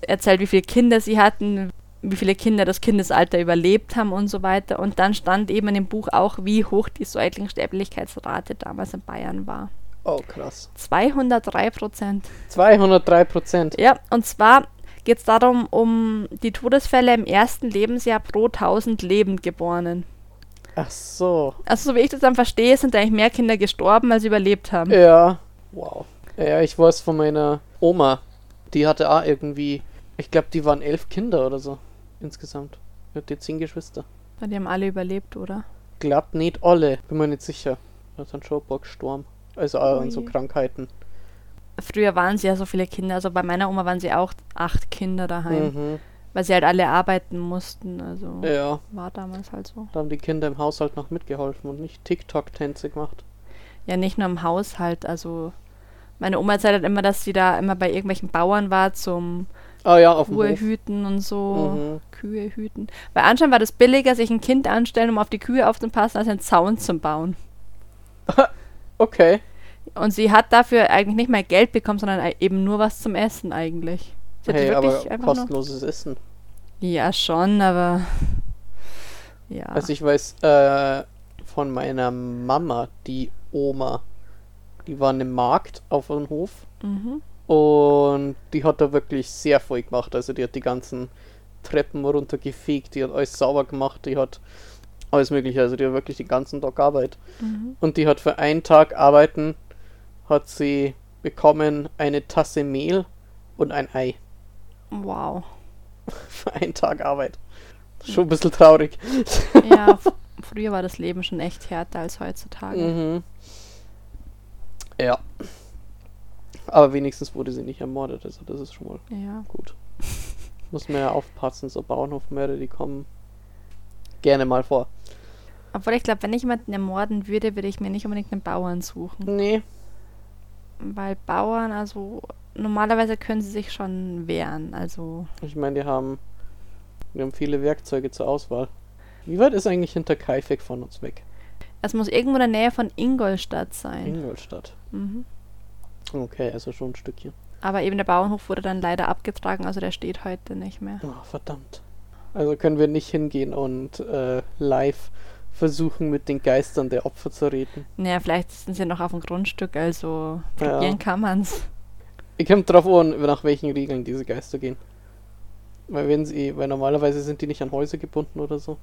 erzählt, wie viele Kinder sie hatten, wie viele Kinder das Kindesalter überlebt haben und so weiter. Und dann stand eben in dem Buch auch, wie hoch die Säuglingssterblichkeitsrate damals in Bayern war. Oh, krass. 203 Prozent. 203 Prozent. Ja, und zwar geht es darum, um die Todesfälle im ersten Lebensjahr pro 1000 lebend Geborenen. Ach so. Also, so wie ich das dann verstehe, sind eigentlich mehr Kinder gestorben, als überlebt haben. Ja. Wow. Ja, ich weiß von meiner Oma. Die hatte auch irgendwie, ich glaube, die waren elf Kinder oder so insgesamt. Die hat die zehn Geschwister. Die haben alle überlebt, oder? Glatt nicht alle, bin mir nicht sicher. Da sind schon ein paar gestorben. Also auch an so. Krankheiten. Früher waren sie ja so viele Kinder. Also bei meiner Oma waren sie auch acht Kinder daheim, Mhm. weil sie halt alle arbeiten mussten. Also Ja, war damals halt so. da haben die Kinder im Haushalt noch mitgeholfen und nicht TikTok-Tänze gemacht. Ja, nicht nur im Haushalt. Also meine Oma erzählt halt immer, dass sie da immer bei irgendwelchen Bauern war zum Ah ja, auf Kühe hüten und so. Mhm. Kühe hüten. Weil anscheinend war das billiger, sich ein Kind anstellen, um auf die Kühe aufzupassen, als einen Zaun zu bauen. Okay. Und sie hat dafür eigentlich nicht mal Geld bekommen, sondern eben nur was zum Essen eigentlich. Sie Hey, wirklich aber kostenloses Essen. Ja, schon, aber. Ja. Also ich weiß äh, von meiner Mama, die Oma, die war im Markt auf dem Hof mhm. Und die hat da wirklich sehr voll gemacht. Also die hat die ganzen Treppen runtergefegt, die hat alles sauber gemacht, die hat alles mögliche, also die hat wirklich den ganzen Tag Arbeit. Mhm. Und die hat für einen Tag arbeiten, hat sie bekommen eine Tasse Mehl und ein Ei. Wow. Für einen Tag Arbeit. Schon ein bisschen traurig. Ja, früher war das Leben schon echt härter als heutzutage. Mhm. Ja. Aber wenigstens wurde sie nicht ermordet, also das ist schon mal Ja. gut. Muss man ja aufpassen, so Bauernhofmörder, die kommen gerne mal vor. Obwohl ich glaube, wenn ich jemanden ermorden würde, würde ich mir nicht unbedingt einen Bauern suchen. Nee, Weil Bauern, also normalerweise können sie sich schon wehren. Also ich meine, die haben, die haben viele Werkzeuge zur Auswahl. Wie weit ist eigentlich Hinterkaifeck von uns weg? es muss irgendwo in der Nähe von Ingolstadt sein. Ingolstadt. Mhm. Okay, also schon ein Stückchen. Aber eben der Bauernhof wurde dann leider abgetragen, also der steht heute nicht mehr. Oh, verdammt. Also können wir nicht hingehen und äh, live versuchen, mit den Geistern der Opfer zu reden. Naja, vielleicht sind sie noch auf dem Grundstück, also Ja. probieren kann man's. Ich kommt drauf an, nach welchen Regeln diese Geister gehen. Weil wenn sie, weil normalerweise sind die nicht an Häuser gebunden oder so.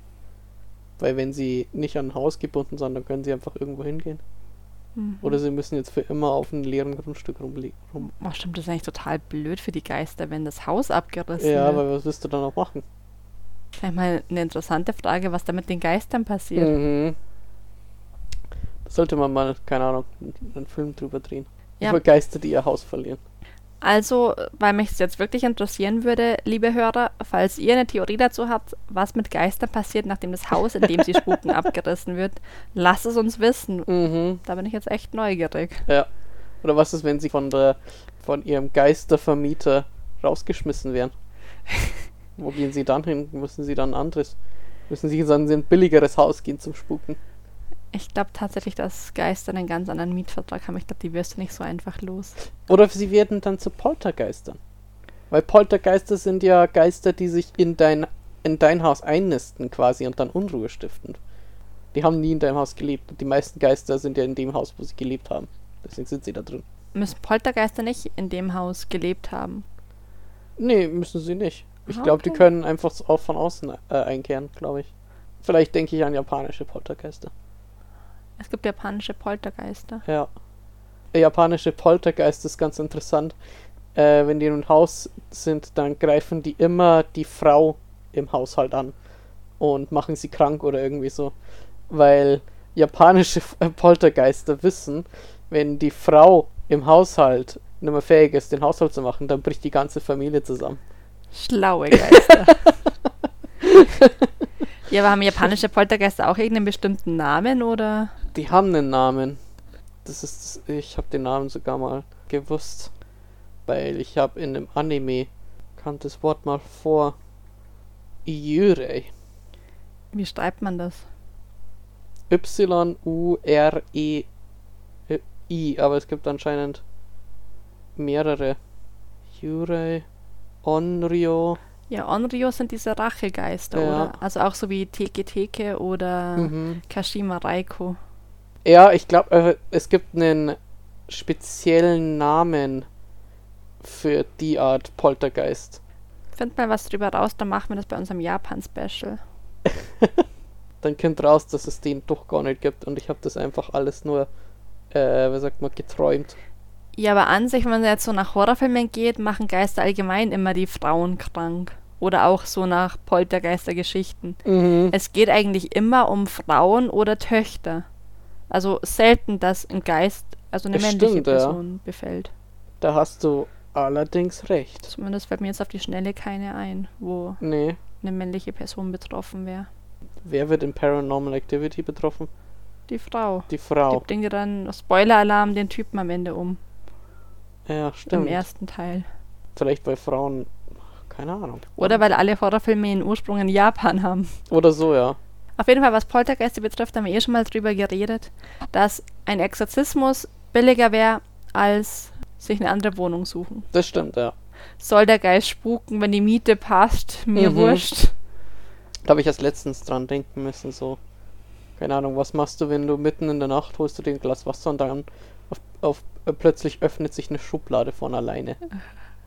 Weil wenn sie nicht an ein Haus gebunden sind, dann können sie einfach irgendwo hingehen. Mhm. Oder sie müssen jetzt für immer auf einem leeren Grundstück rumliegen. Rum. Oh, stimmt, das ist eigentlich total blöd für die Geister, wenn das Haus abgerissen Ja, wird. aber was willst du dann auch machen? Vielleicht mal eine interessante Frage, was da mit den Geistern passiert. Mhm. Da sollte man mal, keine Ahnung, einen Film drüber drehen. Ja. Über Geister, die ihr Haus verlieren. Also, weil mich es jetzt wirklich interessieren würde, liebe Hörer, falls ihr eine Theorie dazu habt, was mit Geistern passiert, nachdem das Haus, in dem sie spuken, abgerissen wird, lasst es uns wissen. Mhm. Da bin ich jetzt echt neugierig. Ja. Oder was ist, wenn sie von der von ihrem Geistervermieter rausgeschmissen werden? Wo gehen sie dann hin? Müssen sie dann ein anderes? Müssen sie dann in ein billigeres Haus gehen zum Spuken? Ich glaube tatsächlich, dass Geister einen ganz anderen Mietvertrag haben. Ich glaube, die wirst du nicht so einfach los. Oder sie werden dann zu Poltergeistern. Weil Poltergeister sind ja Geister, die sich in dein, in dein Haus einnisten quasi und dann Unruhe stiften. Die haben nie in deinem Haus gelebt. Und die meisten Geister sind ja in dem Haus, wo sie gelebt haben. Deswegen sind sie da drin. Müssen Poltergeister nicht in dem Haus gelebt haben? Nee, müssen sie nicht. Ich glaube, die können einfach auch von außen äh, einkehren, glaube ich. Vielleicht denke ich an japanische Poltergeister. Es gibt japanische Poltergeister. Ja. Japanische Poltergeist ist ganz interessant. Äh, wenn die in einem Haus sind, dann greifen die immer die Frau im Haushalt an und machen sie krank oder irgendwie so. Weil japanische äh, Poltergeister wissen, wenn die Frau im Haushalt nicht mehr fähig ist, den Haushalt zu machen, dann bricht die ganze Familie zusammen. Schlaue Geister. ja, aber haben japanische Poltergeister auch irgendeinen bestimmten Namen oder? Die haben einen Namen. Das ist, ich habe den Namen sogar mal gewusst, weil ich habe in einem Anime kam das Wort mal vor. Yurei. Wie schreibt man das? Y U R E I, aber es gibt anscheinend mehrere. Yurei, Onryo. Ja, Onryo sind diese Rachegeister, Ja. oder? Also auch so wie Teke Teke oder Mhm. Kashima Reiko. Ja, ich glaube, äh, es gibt einen speziellen Namen für die Art Poltergeist. Find mal was drüber raus, dann machen wir das bei unserem Japan-Special. Dann kommt raus, dass es den doch gar nicht gibt und ich habe das einfach alles nur, äh, wie sagt man, geträumt. Ja, aber an sich, wenn man jetzt so nach Horrorfilmen geht, machen Geister allgemein immer die Frauen krank. Oder auch so nach Poltergeistergeschichten. Mhm. Es geht eigentlich immer um Frauen oder Töchter. Also selten, dass ein Geist, also eine Das männliche stimmt, ja. Person befällt. Da hast du allerdings recht. Zumindest fällt mir jetzt auf die Schnelle keine ein, wo Nee. eine männliche Person betroffen wäre. Wer wird in Paranormal Activity betroffen? Die Frau. Die Frau. Gibt Dinge dann, Spoiler-Alarm, den Typen am Ende um. Ja, Im stimmt. ersten Teil. Vielleicht bei Frauen, keine Ahnung. Oder weil alle Horrorfilme ihren Ursprung in Japan haben. Oder so, ja. Auf jeden Fall, was Poltergeiste betrifft, haben wir eh schon mal drüber geredet, dass ein Exorzismus billiger wäre, als sich eine andere Wohnung suchen. Das stimmt, ja. Soll der Geist spuken, wenn die Miete passt? Mir Mhm. wurscht. Da habe ich erst letztens dran denken müssen, so. Keine Ahnung, was machst du, wenn du mitten in der Nacht holst du dir ein Glas Wasser und dann auf, auf, äh, plötzlich öffnet sich eine Schublade von alleine.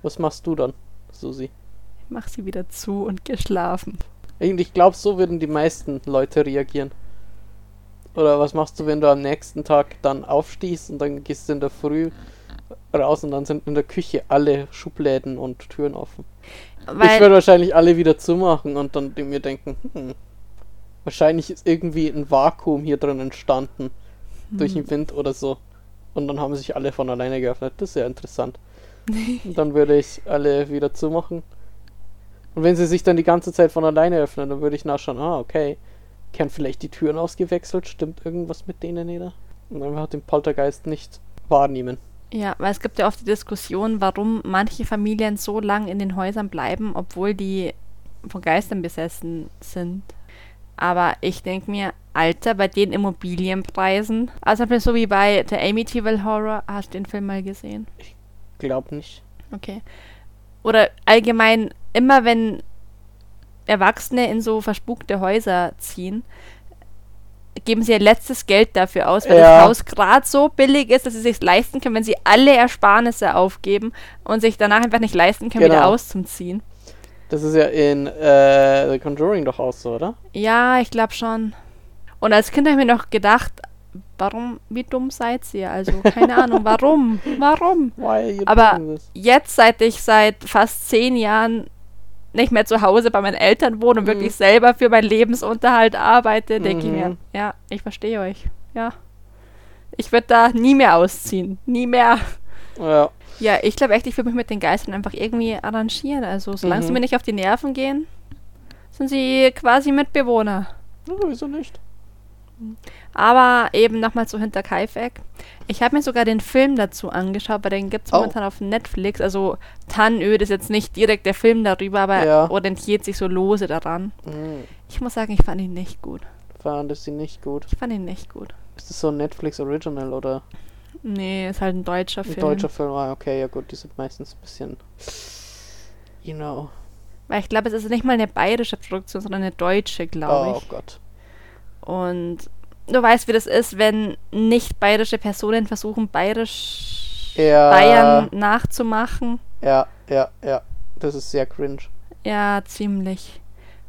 Was machst du dann, Susi? Ich mach sie wieder zu und geschlafen. Ich glaube, so würden die meisten Leute reagieren. Oder was machst du, wenn du am nächsten Tag dann aufstehst und dann gehst du in der Früh raus und dann sind in der Küche alle Schubläden und Türen offen? ich Weil, würde wahrscheinlich alle wieder zumachen und dann mir denken, hm, wahrscheinlich ist irgendwie ein Vakuum hier drin entstanden durch Hm. den Wind oder so. Und dann haben sich alle von alleine geöffnet. Das ist ja interessant. und dann würde ich alle wieder zumachen. Und wenn sie sich dann die ganze Zeit von alleine öffnen, dann würde ich nachschauen, ah, okay. Kehren vielleicht die Türen ausgewechselt? Stimmt irgendwas mit denen nicht? Und dann hat den Poltergeist nicht wahrnehmen. ja, weil es gibt ja oft die Diskussion, warum manche Familien so lang in den Häusern bleiben, obwohl die von Geistern besessen sind. Aber ich denke mir, Alter, bei den Immobilienpreisen, also so wie bei der Amityville Horror, hast du den Film mal gesehen? Glaub nicht. Okay. Oder allgemein, immer wenn Erwachsene in so verspukte Häuser ziehen, geben sie ihr letztes Geld dafür aus, weil Ja. das Haus gerade so billig ist, dass sie sich leisten können, wenn sie alle Ersparnisse aufgeben und sich danach einfach nicht leisten können, wieder Genau. auszuziehen. Das ist ja in äh, The Conjuring doch auch so, oder? Ja, ich glaube schon. Und als Kind habe ich mir noch gedacht, warum, wie dumm seid ihr? Also, keine Ahnung, warum? Warum? Aber jetzt, seit ich seit fast zehn Jahren nicht mehr zu Hause bei meinen Eltern wohne und Mhm. wirklich selber für meinen Lebensunterhalt arbeite, denke ich mir, Mhm. ja, ich verstehe euch. Ja. Ich würde da nie mehr ausziehen. Nie mehr. Ja. Ja, ich glaube echt, ich würde mich mit den Geistern einfach irgendwie arrangieren. Also, solange sie Mhm. mir nicht auf die Nerven gehen, sind sie quasi Mitbewohner. ja, wieso nicht? Aber eben nochmal zu Hinterkaifeck. Ich habe mir sogar den Film dazu angeschaut, weil den gibt es Oh. momentan auf Netflix. Also Tannöd ist jetzt nicht direkt der Film darüber, aber Ja. orientiert sich so lose daran. Hm, Ich muss sagen, ich fand ihn nicht gut. fand ich sie nicht gut. Ich fand ihn nicht gut. Ist das so ein Netflix Original oder Nee, ist halt ein deutscher ein Film. deutscher Film? Ah, okay, ja gut, die sind meistens ein bisschen, you know. Weil ich glaube, es ist nicht mal eine bayerische Produktion, sondern eine deutsche, glaube Oh ich. Gott. Und du weißt, wie das ist, wenn nicht bayerische Personen versuchen, bayerisch Ja. Bayern nachzumachen. Ja, ja, ja. Das ist sehr cringe. Ja, ziemlich.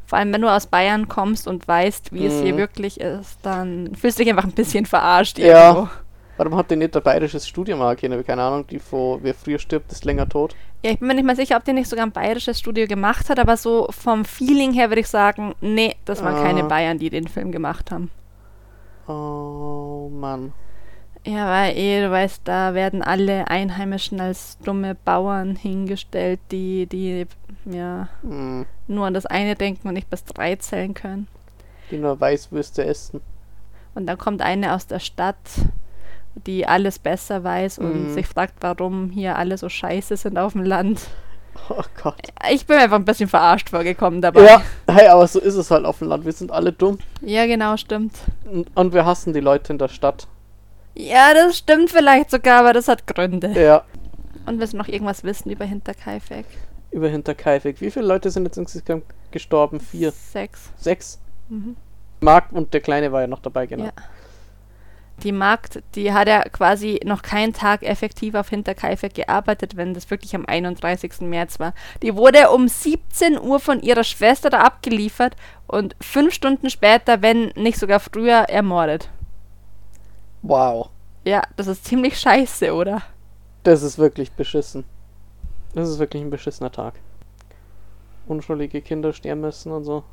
Vor allem, wenn du aus Bayern kommst und weißt, wie es hier Mhm. wirklich ist, dann fühlst du dich einfach ein bisschen verarscht Ja. Warum hat denn nicht der bayerisches Studio mal keine, keine Ahnung, die vor wer früher stirbt, ist länger tot? Ja, ich bin mir nicht mal sicher, ob der nicht sogar ein bayerisches Studio gemacht hat, aber so vom Feeling her würde ich sagen, nee, das waren keine Ah. Bayern, die den Film gemacht haben. Oh Mann. Ja, weil eh, du weißt, da werden alle Einheimischen als dumme Bauern hingestellt, die, die, ja, Hm. nur an das eine denken und nicht bis drei zählen können. Die nur Weißwürste essen. Und dann kommt eine aus der Stadt, die alles besser weiß und Mhm. sich fragt, warum hier alle so scheiße sind auf dem Land. Oh Gott. Ich bin einfach ein bisschen verarscht vorgekommen dabei. Ja, hey, aber so ist es halt auf dem Land. Wir sind alle dumm. Ja, genau, stimmt. Und, und wir hassen die Leute in der Stadt. Ja, das stimmt vielleicht sogar, aber das hat Gründe. Ja. Und willst du noch irgendwas wissen über Hinterkaifeck? über Hinterkaifeck. Wie viele Leute sind jetzt insgesamt gestorben? Vier? Sechs. Sechs? Mhm. Marc und der Kleine war ja noch dabei, genau. Ja. Die Magd, die hat ja quasi noch keinen Tag effektiv auf Hinterkaifeck gearbeitet, wenn das wirklich am 31. März war. Die wurde um 17 Uhr von ihrer Schwester da abgeliefert und fünf Stunden später, wenn nicht sogar früher, ermordet. Wow. Ja, das ist ziemlich scheiße, oder? Das ist wirklich beschissen. Das ist wirklich ein beschissener Tag. Unschuldige Kinder sterben müssen und so.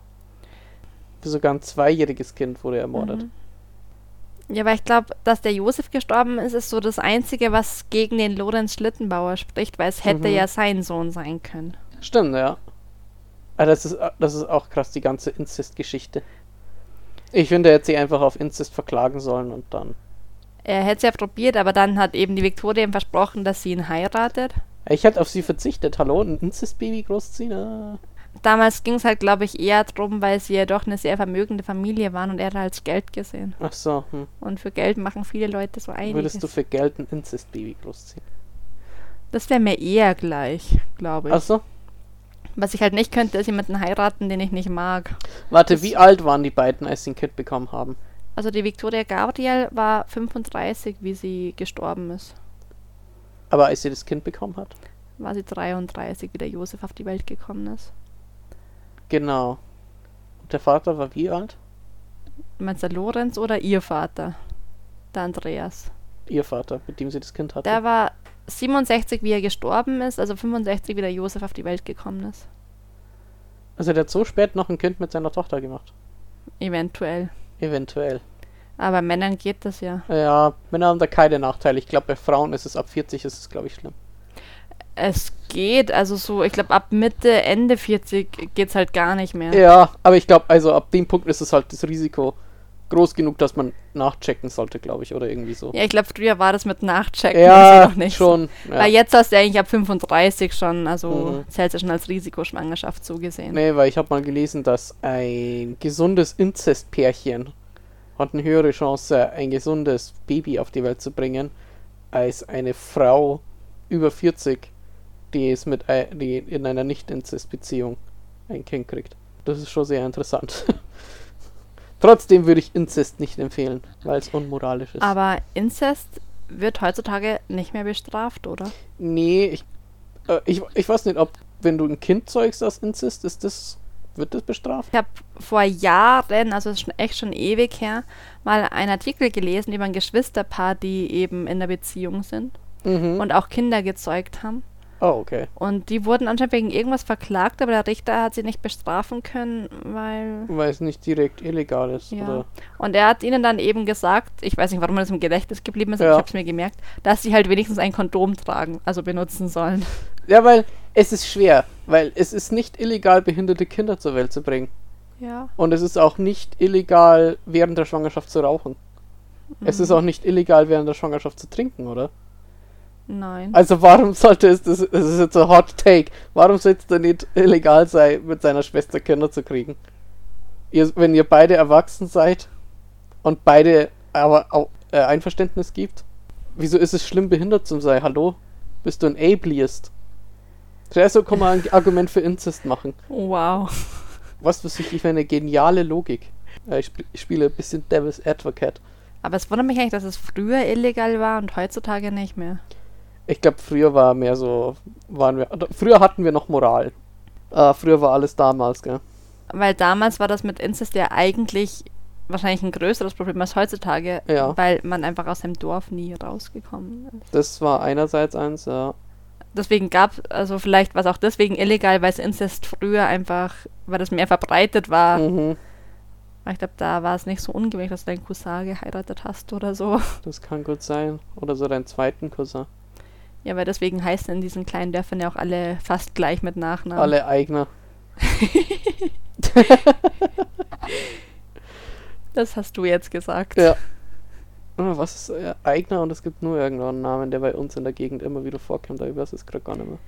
Sogar ein zweijähriges Kind wurde ermordet. Mhm. Ja, aber ich glaube, dass der Josef gestorben ist, ist so das Einzige, was gegen den Lorenz Schlittenbauer spricht, weil es hätte Mhm. ja sein Sohn sein können. Stimmt, ja. Aber das ist, das ist auch krass, die ganze Inzest-Geschichte. Ich finde, er hätte sie einfach auf Inzest verklagen sollen und dann. Er hätte es ja probiert, aber dann hat eben die Viktoria ihm versprochen, dass sie ihn heiratet. Ich hätte auf sie verzichtet. Hallo, ein Inzest-Baby großziehen? Ah. Damals ging es halt, glaube ich, eher darum, weil sie ja doch eine sehr vermögende Familie waren und er hat als Geld gesehen. Ach so, hm. Und für Geld machen viele Leute so einiges. Würdest du für Geld ein Inzest-Baby großziehen? das wäre mir eher gleich, glaube ich. Ach so. Was ich halt nicht könnte, ist jemanden heiraten, den ich nicht mag. Warte, Das- wie alt waren die beiden, als sie ein Kind bekommen haben? Also die Victoria Gabriel war 35, wie sie gestorben ist. Aber als sie das Kind bekommen hat? War sie 33, wie der Josef auf die Welt gekommen ist. Genau. Und der Vater war wie alt? Meinst du Lorenz oder ihr Vater? Der Andreas. Ihr Vater, mit dem sie das Kind hatte. Der war 67, wie er gestorben ist, also 65, wie der Josef auf die Welt gekommen ist. Also der hat so spät noch ein Kind mit seiner Tochter gemacht. Eventuell. Eventuell. Aber Männern geht das ja. Ja, Männer haben da keine Nachteile. Ich glaube, bei Frauen ist es ab 40 ist es, glaube ich, schlimm. Es geht, also so, ich glaube ab Mitte, Ende 40 geht's halt gar nicht mehr. Ja, aber ich glaube, also ab dem Punkt ist es halt das Risiko groß genug, dass man nachchecken sollte, glaube ich, oder irgendwie so. Ja, ich glaube, früher war das mit Nachchecken Ja, also noch nicht. so. schon. Ja. Weil jetzt hast du eigentlich ab 35 schon, also Mhm. zählt ja schon als Risikoschwangerschaft zugesehen. Nee, weil ich habe mal gelesen, dass ein gesundes Inzestpärchen hat eine höhere Chance, ein gesundes Baby auf die Welt zu bringen, als eine Frau über 40, die es mit die in einer Nicht-Inzest-Beziehung ein Kind kriegt. Das ist schon sehr interessant. Trotzdem würde ich Inzest nicht empfehlen, weil es unmoralisch ist. Aber Inzest wird heutzutage nicht mehr bestraft, oder? nee, ich, äh, ich, ich weiß nicht, ob wenn du ein Kind zeugst aus Inzest, ist das wird das bestraft? Ich habe vor Jahren, also ist schon echt schon ewig her, mal einen Artikel gelesen über ein Geschwisterpaar, die eben in der Beziehung sind Mhm. und auch Kinder gezeugt haben. Oh, okay. Und die wurden anscheinend wegen irgendwas verklagt, aber der Richter hat sie nicht bestrafen können, weil. Weil es nicht direkt illegal ist, Ja. oder? Und er hat ihnen dann eben gesagt, ich weiß nicht, warum das im Gedächtnis geblieben ist, aber Ja. ich habe es mir gemerkt, dass sie halt wenigstens ein Kondom tragen, also benutzen sollen. Ja, weil es ist schwer, weil es ist nicht illegal, behinderte Kinder zur Welt zu bringen. Ja. Und es ist auch nicht illegal, während der Schwangerschaft zu rauchen. Es Mhm. ist auch nicht illegal, während der Schwangerschaft zu trinken, oder? Nein. Also warum sollte es, das, das ist jetzt ein Hot Take, warum sollte es denn nicht illegal sein, mit seiner Schwester Kinder zu kriegen? Ihr, wenn ihr beide erwachsen seid und beide aber auch äh, Einverständnis gibt, wieso ist es schlimm, behindert zu sein? Hallo? Bist du ein Ableist? Zuerst kann man ein Argument für Inzest machen. Wow. Was weiß ich für eine geniale Logik. Äh, ich, sp ich spiele ein bisschen Devil's Advocate. Aber es wundert mich eigentlich, dass es früher illegal war und heutzutage nicht mehr. Ich glaube, früher war mehr so, waren wir, früher hatten wir noch Moral. Äh, früher war alles damals, gell? Weil damals war das mit Inzest ja eigentlich wahrscheinlich ein größeres Problem als heutzutage, Ja. weil man einfach aus dem Dorf nie rausgekommen ist. Das war einerseits eins, ja. Deswegen gab also vielleicht war es auch deswegen illegal, weil es Inzest früher einfach, weil das mehr verbreitet war. Mhm, Ich glaube, da war es nicht so ungewöhnlich, dass du deinen Cousin geheiratet hast oder so. das kann gut sein. Oder so deinen zweiten Cousin. Ja, weil deswegen heißen in diesen kleinen Dörfern ja auch alle fast gleich mit Nachnamen. Alle eigene. Das hast du jetzt gesagt. Ja. Ah, Was ist äh, eigener und es gibt nur irgendeinen Namen, der bei uns in der Gegend immer wieder vorkommt, aber ich weiß es gerade gar nicht mehr.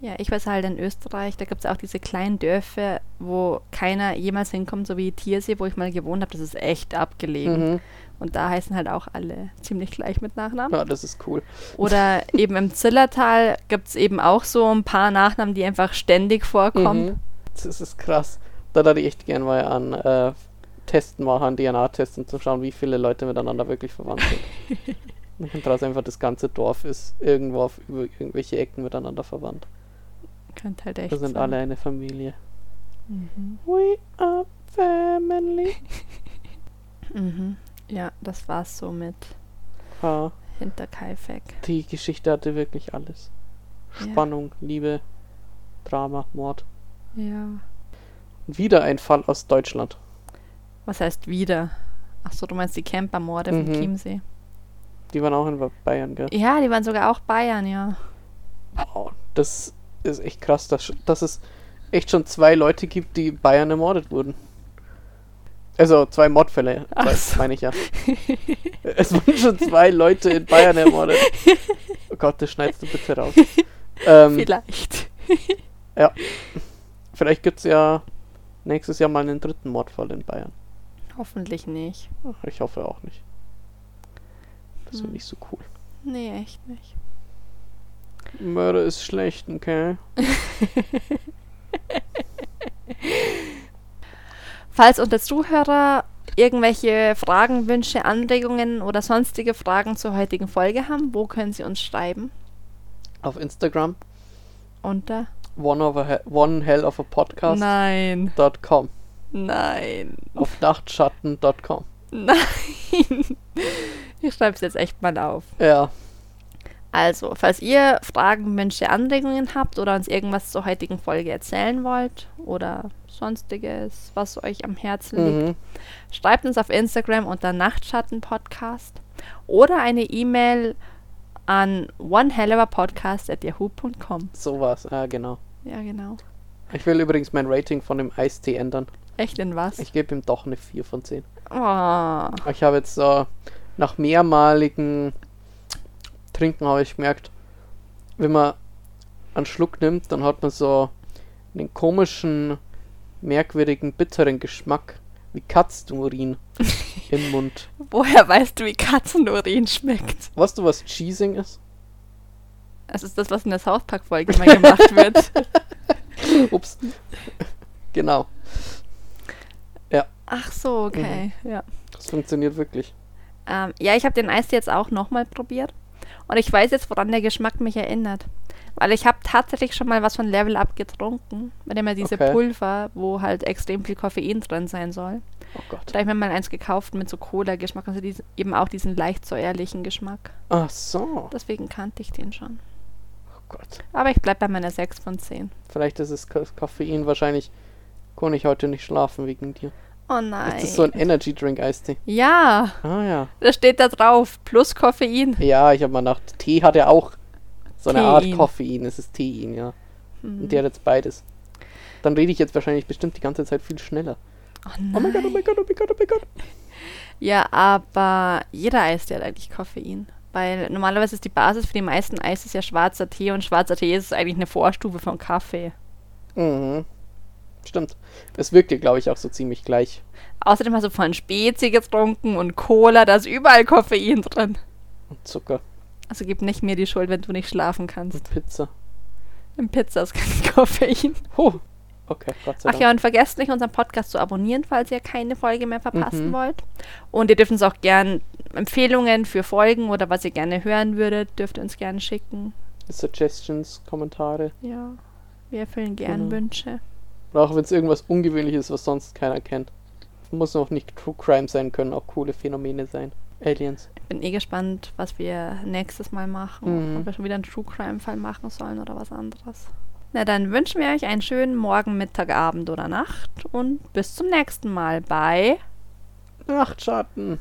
Ja, ich weiß halt in Österreich, da gibt es auch diese kleinen Dörfer, wo keiner jemals hinkommt, so wie Tiersee, wo ich mal gewohnt habe. Das ist echt abgelegen. Mhm. Und da heißen halt auch alle ziemlich gleich mit Nachnamen. Ja, das ist cool. Oder eben im Zillertal gibt es eben auch so ein paar Nachnamen, die einfach ständig vorkommen. Mhm. Das ist krass. Da würde ich echt gern mal an äh, Testen machen, DNA-Testen, zu schauen, wie viele Leute miteinander wirklich verwandt sind. Und daraus einfach das ganze Dorf ist irgendwo auf über irgendwelche Ecken miteinander verwandt. Könnte halt echt Wir sind sein. alle eine Familie. Mhm. We are family. Mhm. Ja, das war's so mit Ah, Hinterkaifeck. die Geschichte hatte wirklich alles. Ja. Spannung, Liebe, Drama, Mord. Ja. Und wieder ein Fall aus Deutschland. Was heißt wieder? Ach so, du meinst die Campermorde Mhm. Chiemsee. Die waren auch in Bayern, gell? Ja, die waren sogar auch Bayern, ja. Wow, das ist echt krass, dass, dass es echt schon zwei Leute gibt, die in Bayern ermordet wurden. Also zwei Mordfälle, so. meine ich ja. es wurden schon zwei Leute in Bayern ermordet. Oh Gott, das schneidest du bitte raus. Ähm, Vielleicht. vielleicht gibt es ja nächstes Jahr mal einen dritten Mordfall in Bayern. Hoffentlich nicht. Ach, Ich hoffe auch nicht. Das Hm. finde ich so cool. Nee, echt nicht. Mörder ist schlecht, okay? Falls unsere Zuhörer irgendwelche Fragen, Wünsche, Anregungen oder sonstige Fragen zur heutigen Folge haben, wo können sie uns schreiben? Auf Instagram, Unter? one, of a one hell of a podcast. Nein. .com. Nein. Auf nachtschatten.com. Nein. Ich schreibe es jetzt echt mal auf. Ja, Also, falls ihr Fragen, Wünsche, Anregungen habt oder uns irgendwas zur heutigen Folge erzählen wollt oder sonstiges, was euch am Herzen liegt, mhm. schreibt uns auf Instagram unter Nachtschattenpodcast oder eine E-Mail an onehelloverpodcast.yahoo.com. sowas. Ja, genau. Ja, genau. Ich will übrigens mein Rating von dem Eistee ändern. Echt in was? Ich gebe ihm doch eine 4 von 10. Oh, Ich habe jetzt äh, nach mehrmaligen Trinken habe ich gemerkt, wenn man einen Schluck nimmt, dann hat man so einen komischen, merkwürdigen, bitteren Geschmack wie Katzenurin im Mund. woher weißt du, wie Katzenurin schmeckt? Weißt du, was Cheesing ist? Das ist das, was in der South Park-Folge mal gemacht wird. Ups. genau. Ach so, okay. Ja. Das funktioniert wirklich. Ähm, ja, ich habe den Eistee jetzt auch nochmal probiert. Und ich weiß jetzt, woran der Geschmack mich erinnert. Weil ich habe tatsächlich schon mal was von Level Up getrunken. Mit dem ja diese Okay. Pulver, wo halt extrem viel Koffein drin sein soll. Oh Gott. Da habe ich mir mal eins gekauft mit so Cola-Geschmack. Also diesen, eben auch diesen leicht säuerlichen Geschmack. Ach so. Deswegen kannte ich den schon. Oh Gott. Aber ich bleib bei meiner 6 von 10. Vielleicht ist es Ko- Koffein. Wahrscheinlich kann ich heute nicht schlafen wegen dir. Oh nein. Das ist so ein Energy Drink Eistee. ja, Ah ja. da steht da drauf. Plus Koffein. Ja, ich habe mal nach Tee hat er auch so eine Art Tein. Koffein. Es ist Tein, ja. Hm. Und der hat jetzt beides. Dann rede ich jetzt wahrscheinlich bestimmt die ganze Zeit viel schneller. Oh Oh mein Gott, oh nein. mein Gott, oh mein Gott, oh mein Gott. Ja, aber jeder Eistee hat eigentlich Koffein. Weil normalerweise ist die Basis für die meisten Eis ja schwarzer Tee und schwarzer Tee ist eigentlich eine Vorstufe von Kaffee. Mhm. Stimmt. Es wirkt dir, glaube ich, auch so ziemlich gleich. Außerdem hast du vorhin Spezi getrunken und Cola, da ist überall Koffein drin. Und Zucker Also gib nicht mir die Schuld, wenn du nicht schlafen und kannst. Pizza. Im Pizza ist kein Koffein. Huh. Okay, Gott sei Ach Dank. ja, und vergesst nicht, unseren Podcast zu abonnieren, falls ihr keine Folge mehr verpassen Mhm. wollt. Und ihr dürft uns auch gern Empfehlungen für Folgen oder was ihr gerne hören würdet, dürft ihr uns gerne schicken. Suggestions, Kommentare. Ja, wir erfüllen gern Genau. Wünsche. Oder auch wenn es irgendwas Ungewöhnliches ist, was sonst keiner kennt. Muss auch nicht True Crime sein, können auch coole Phänomene sein. Aliens. Ich bin eh gespannt, was wir nächstes Mal machen. Mhm. Ob wir schon wieder einen True Crime-Fall machen sollen oder was anderes. Na, dann wünschen wir euch einen schönen Morgen, Mittag, Abend oder Nacht und bis zum nächsten Mal bei Nachtschatten.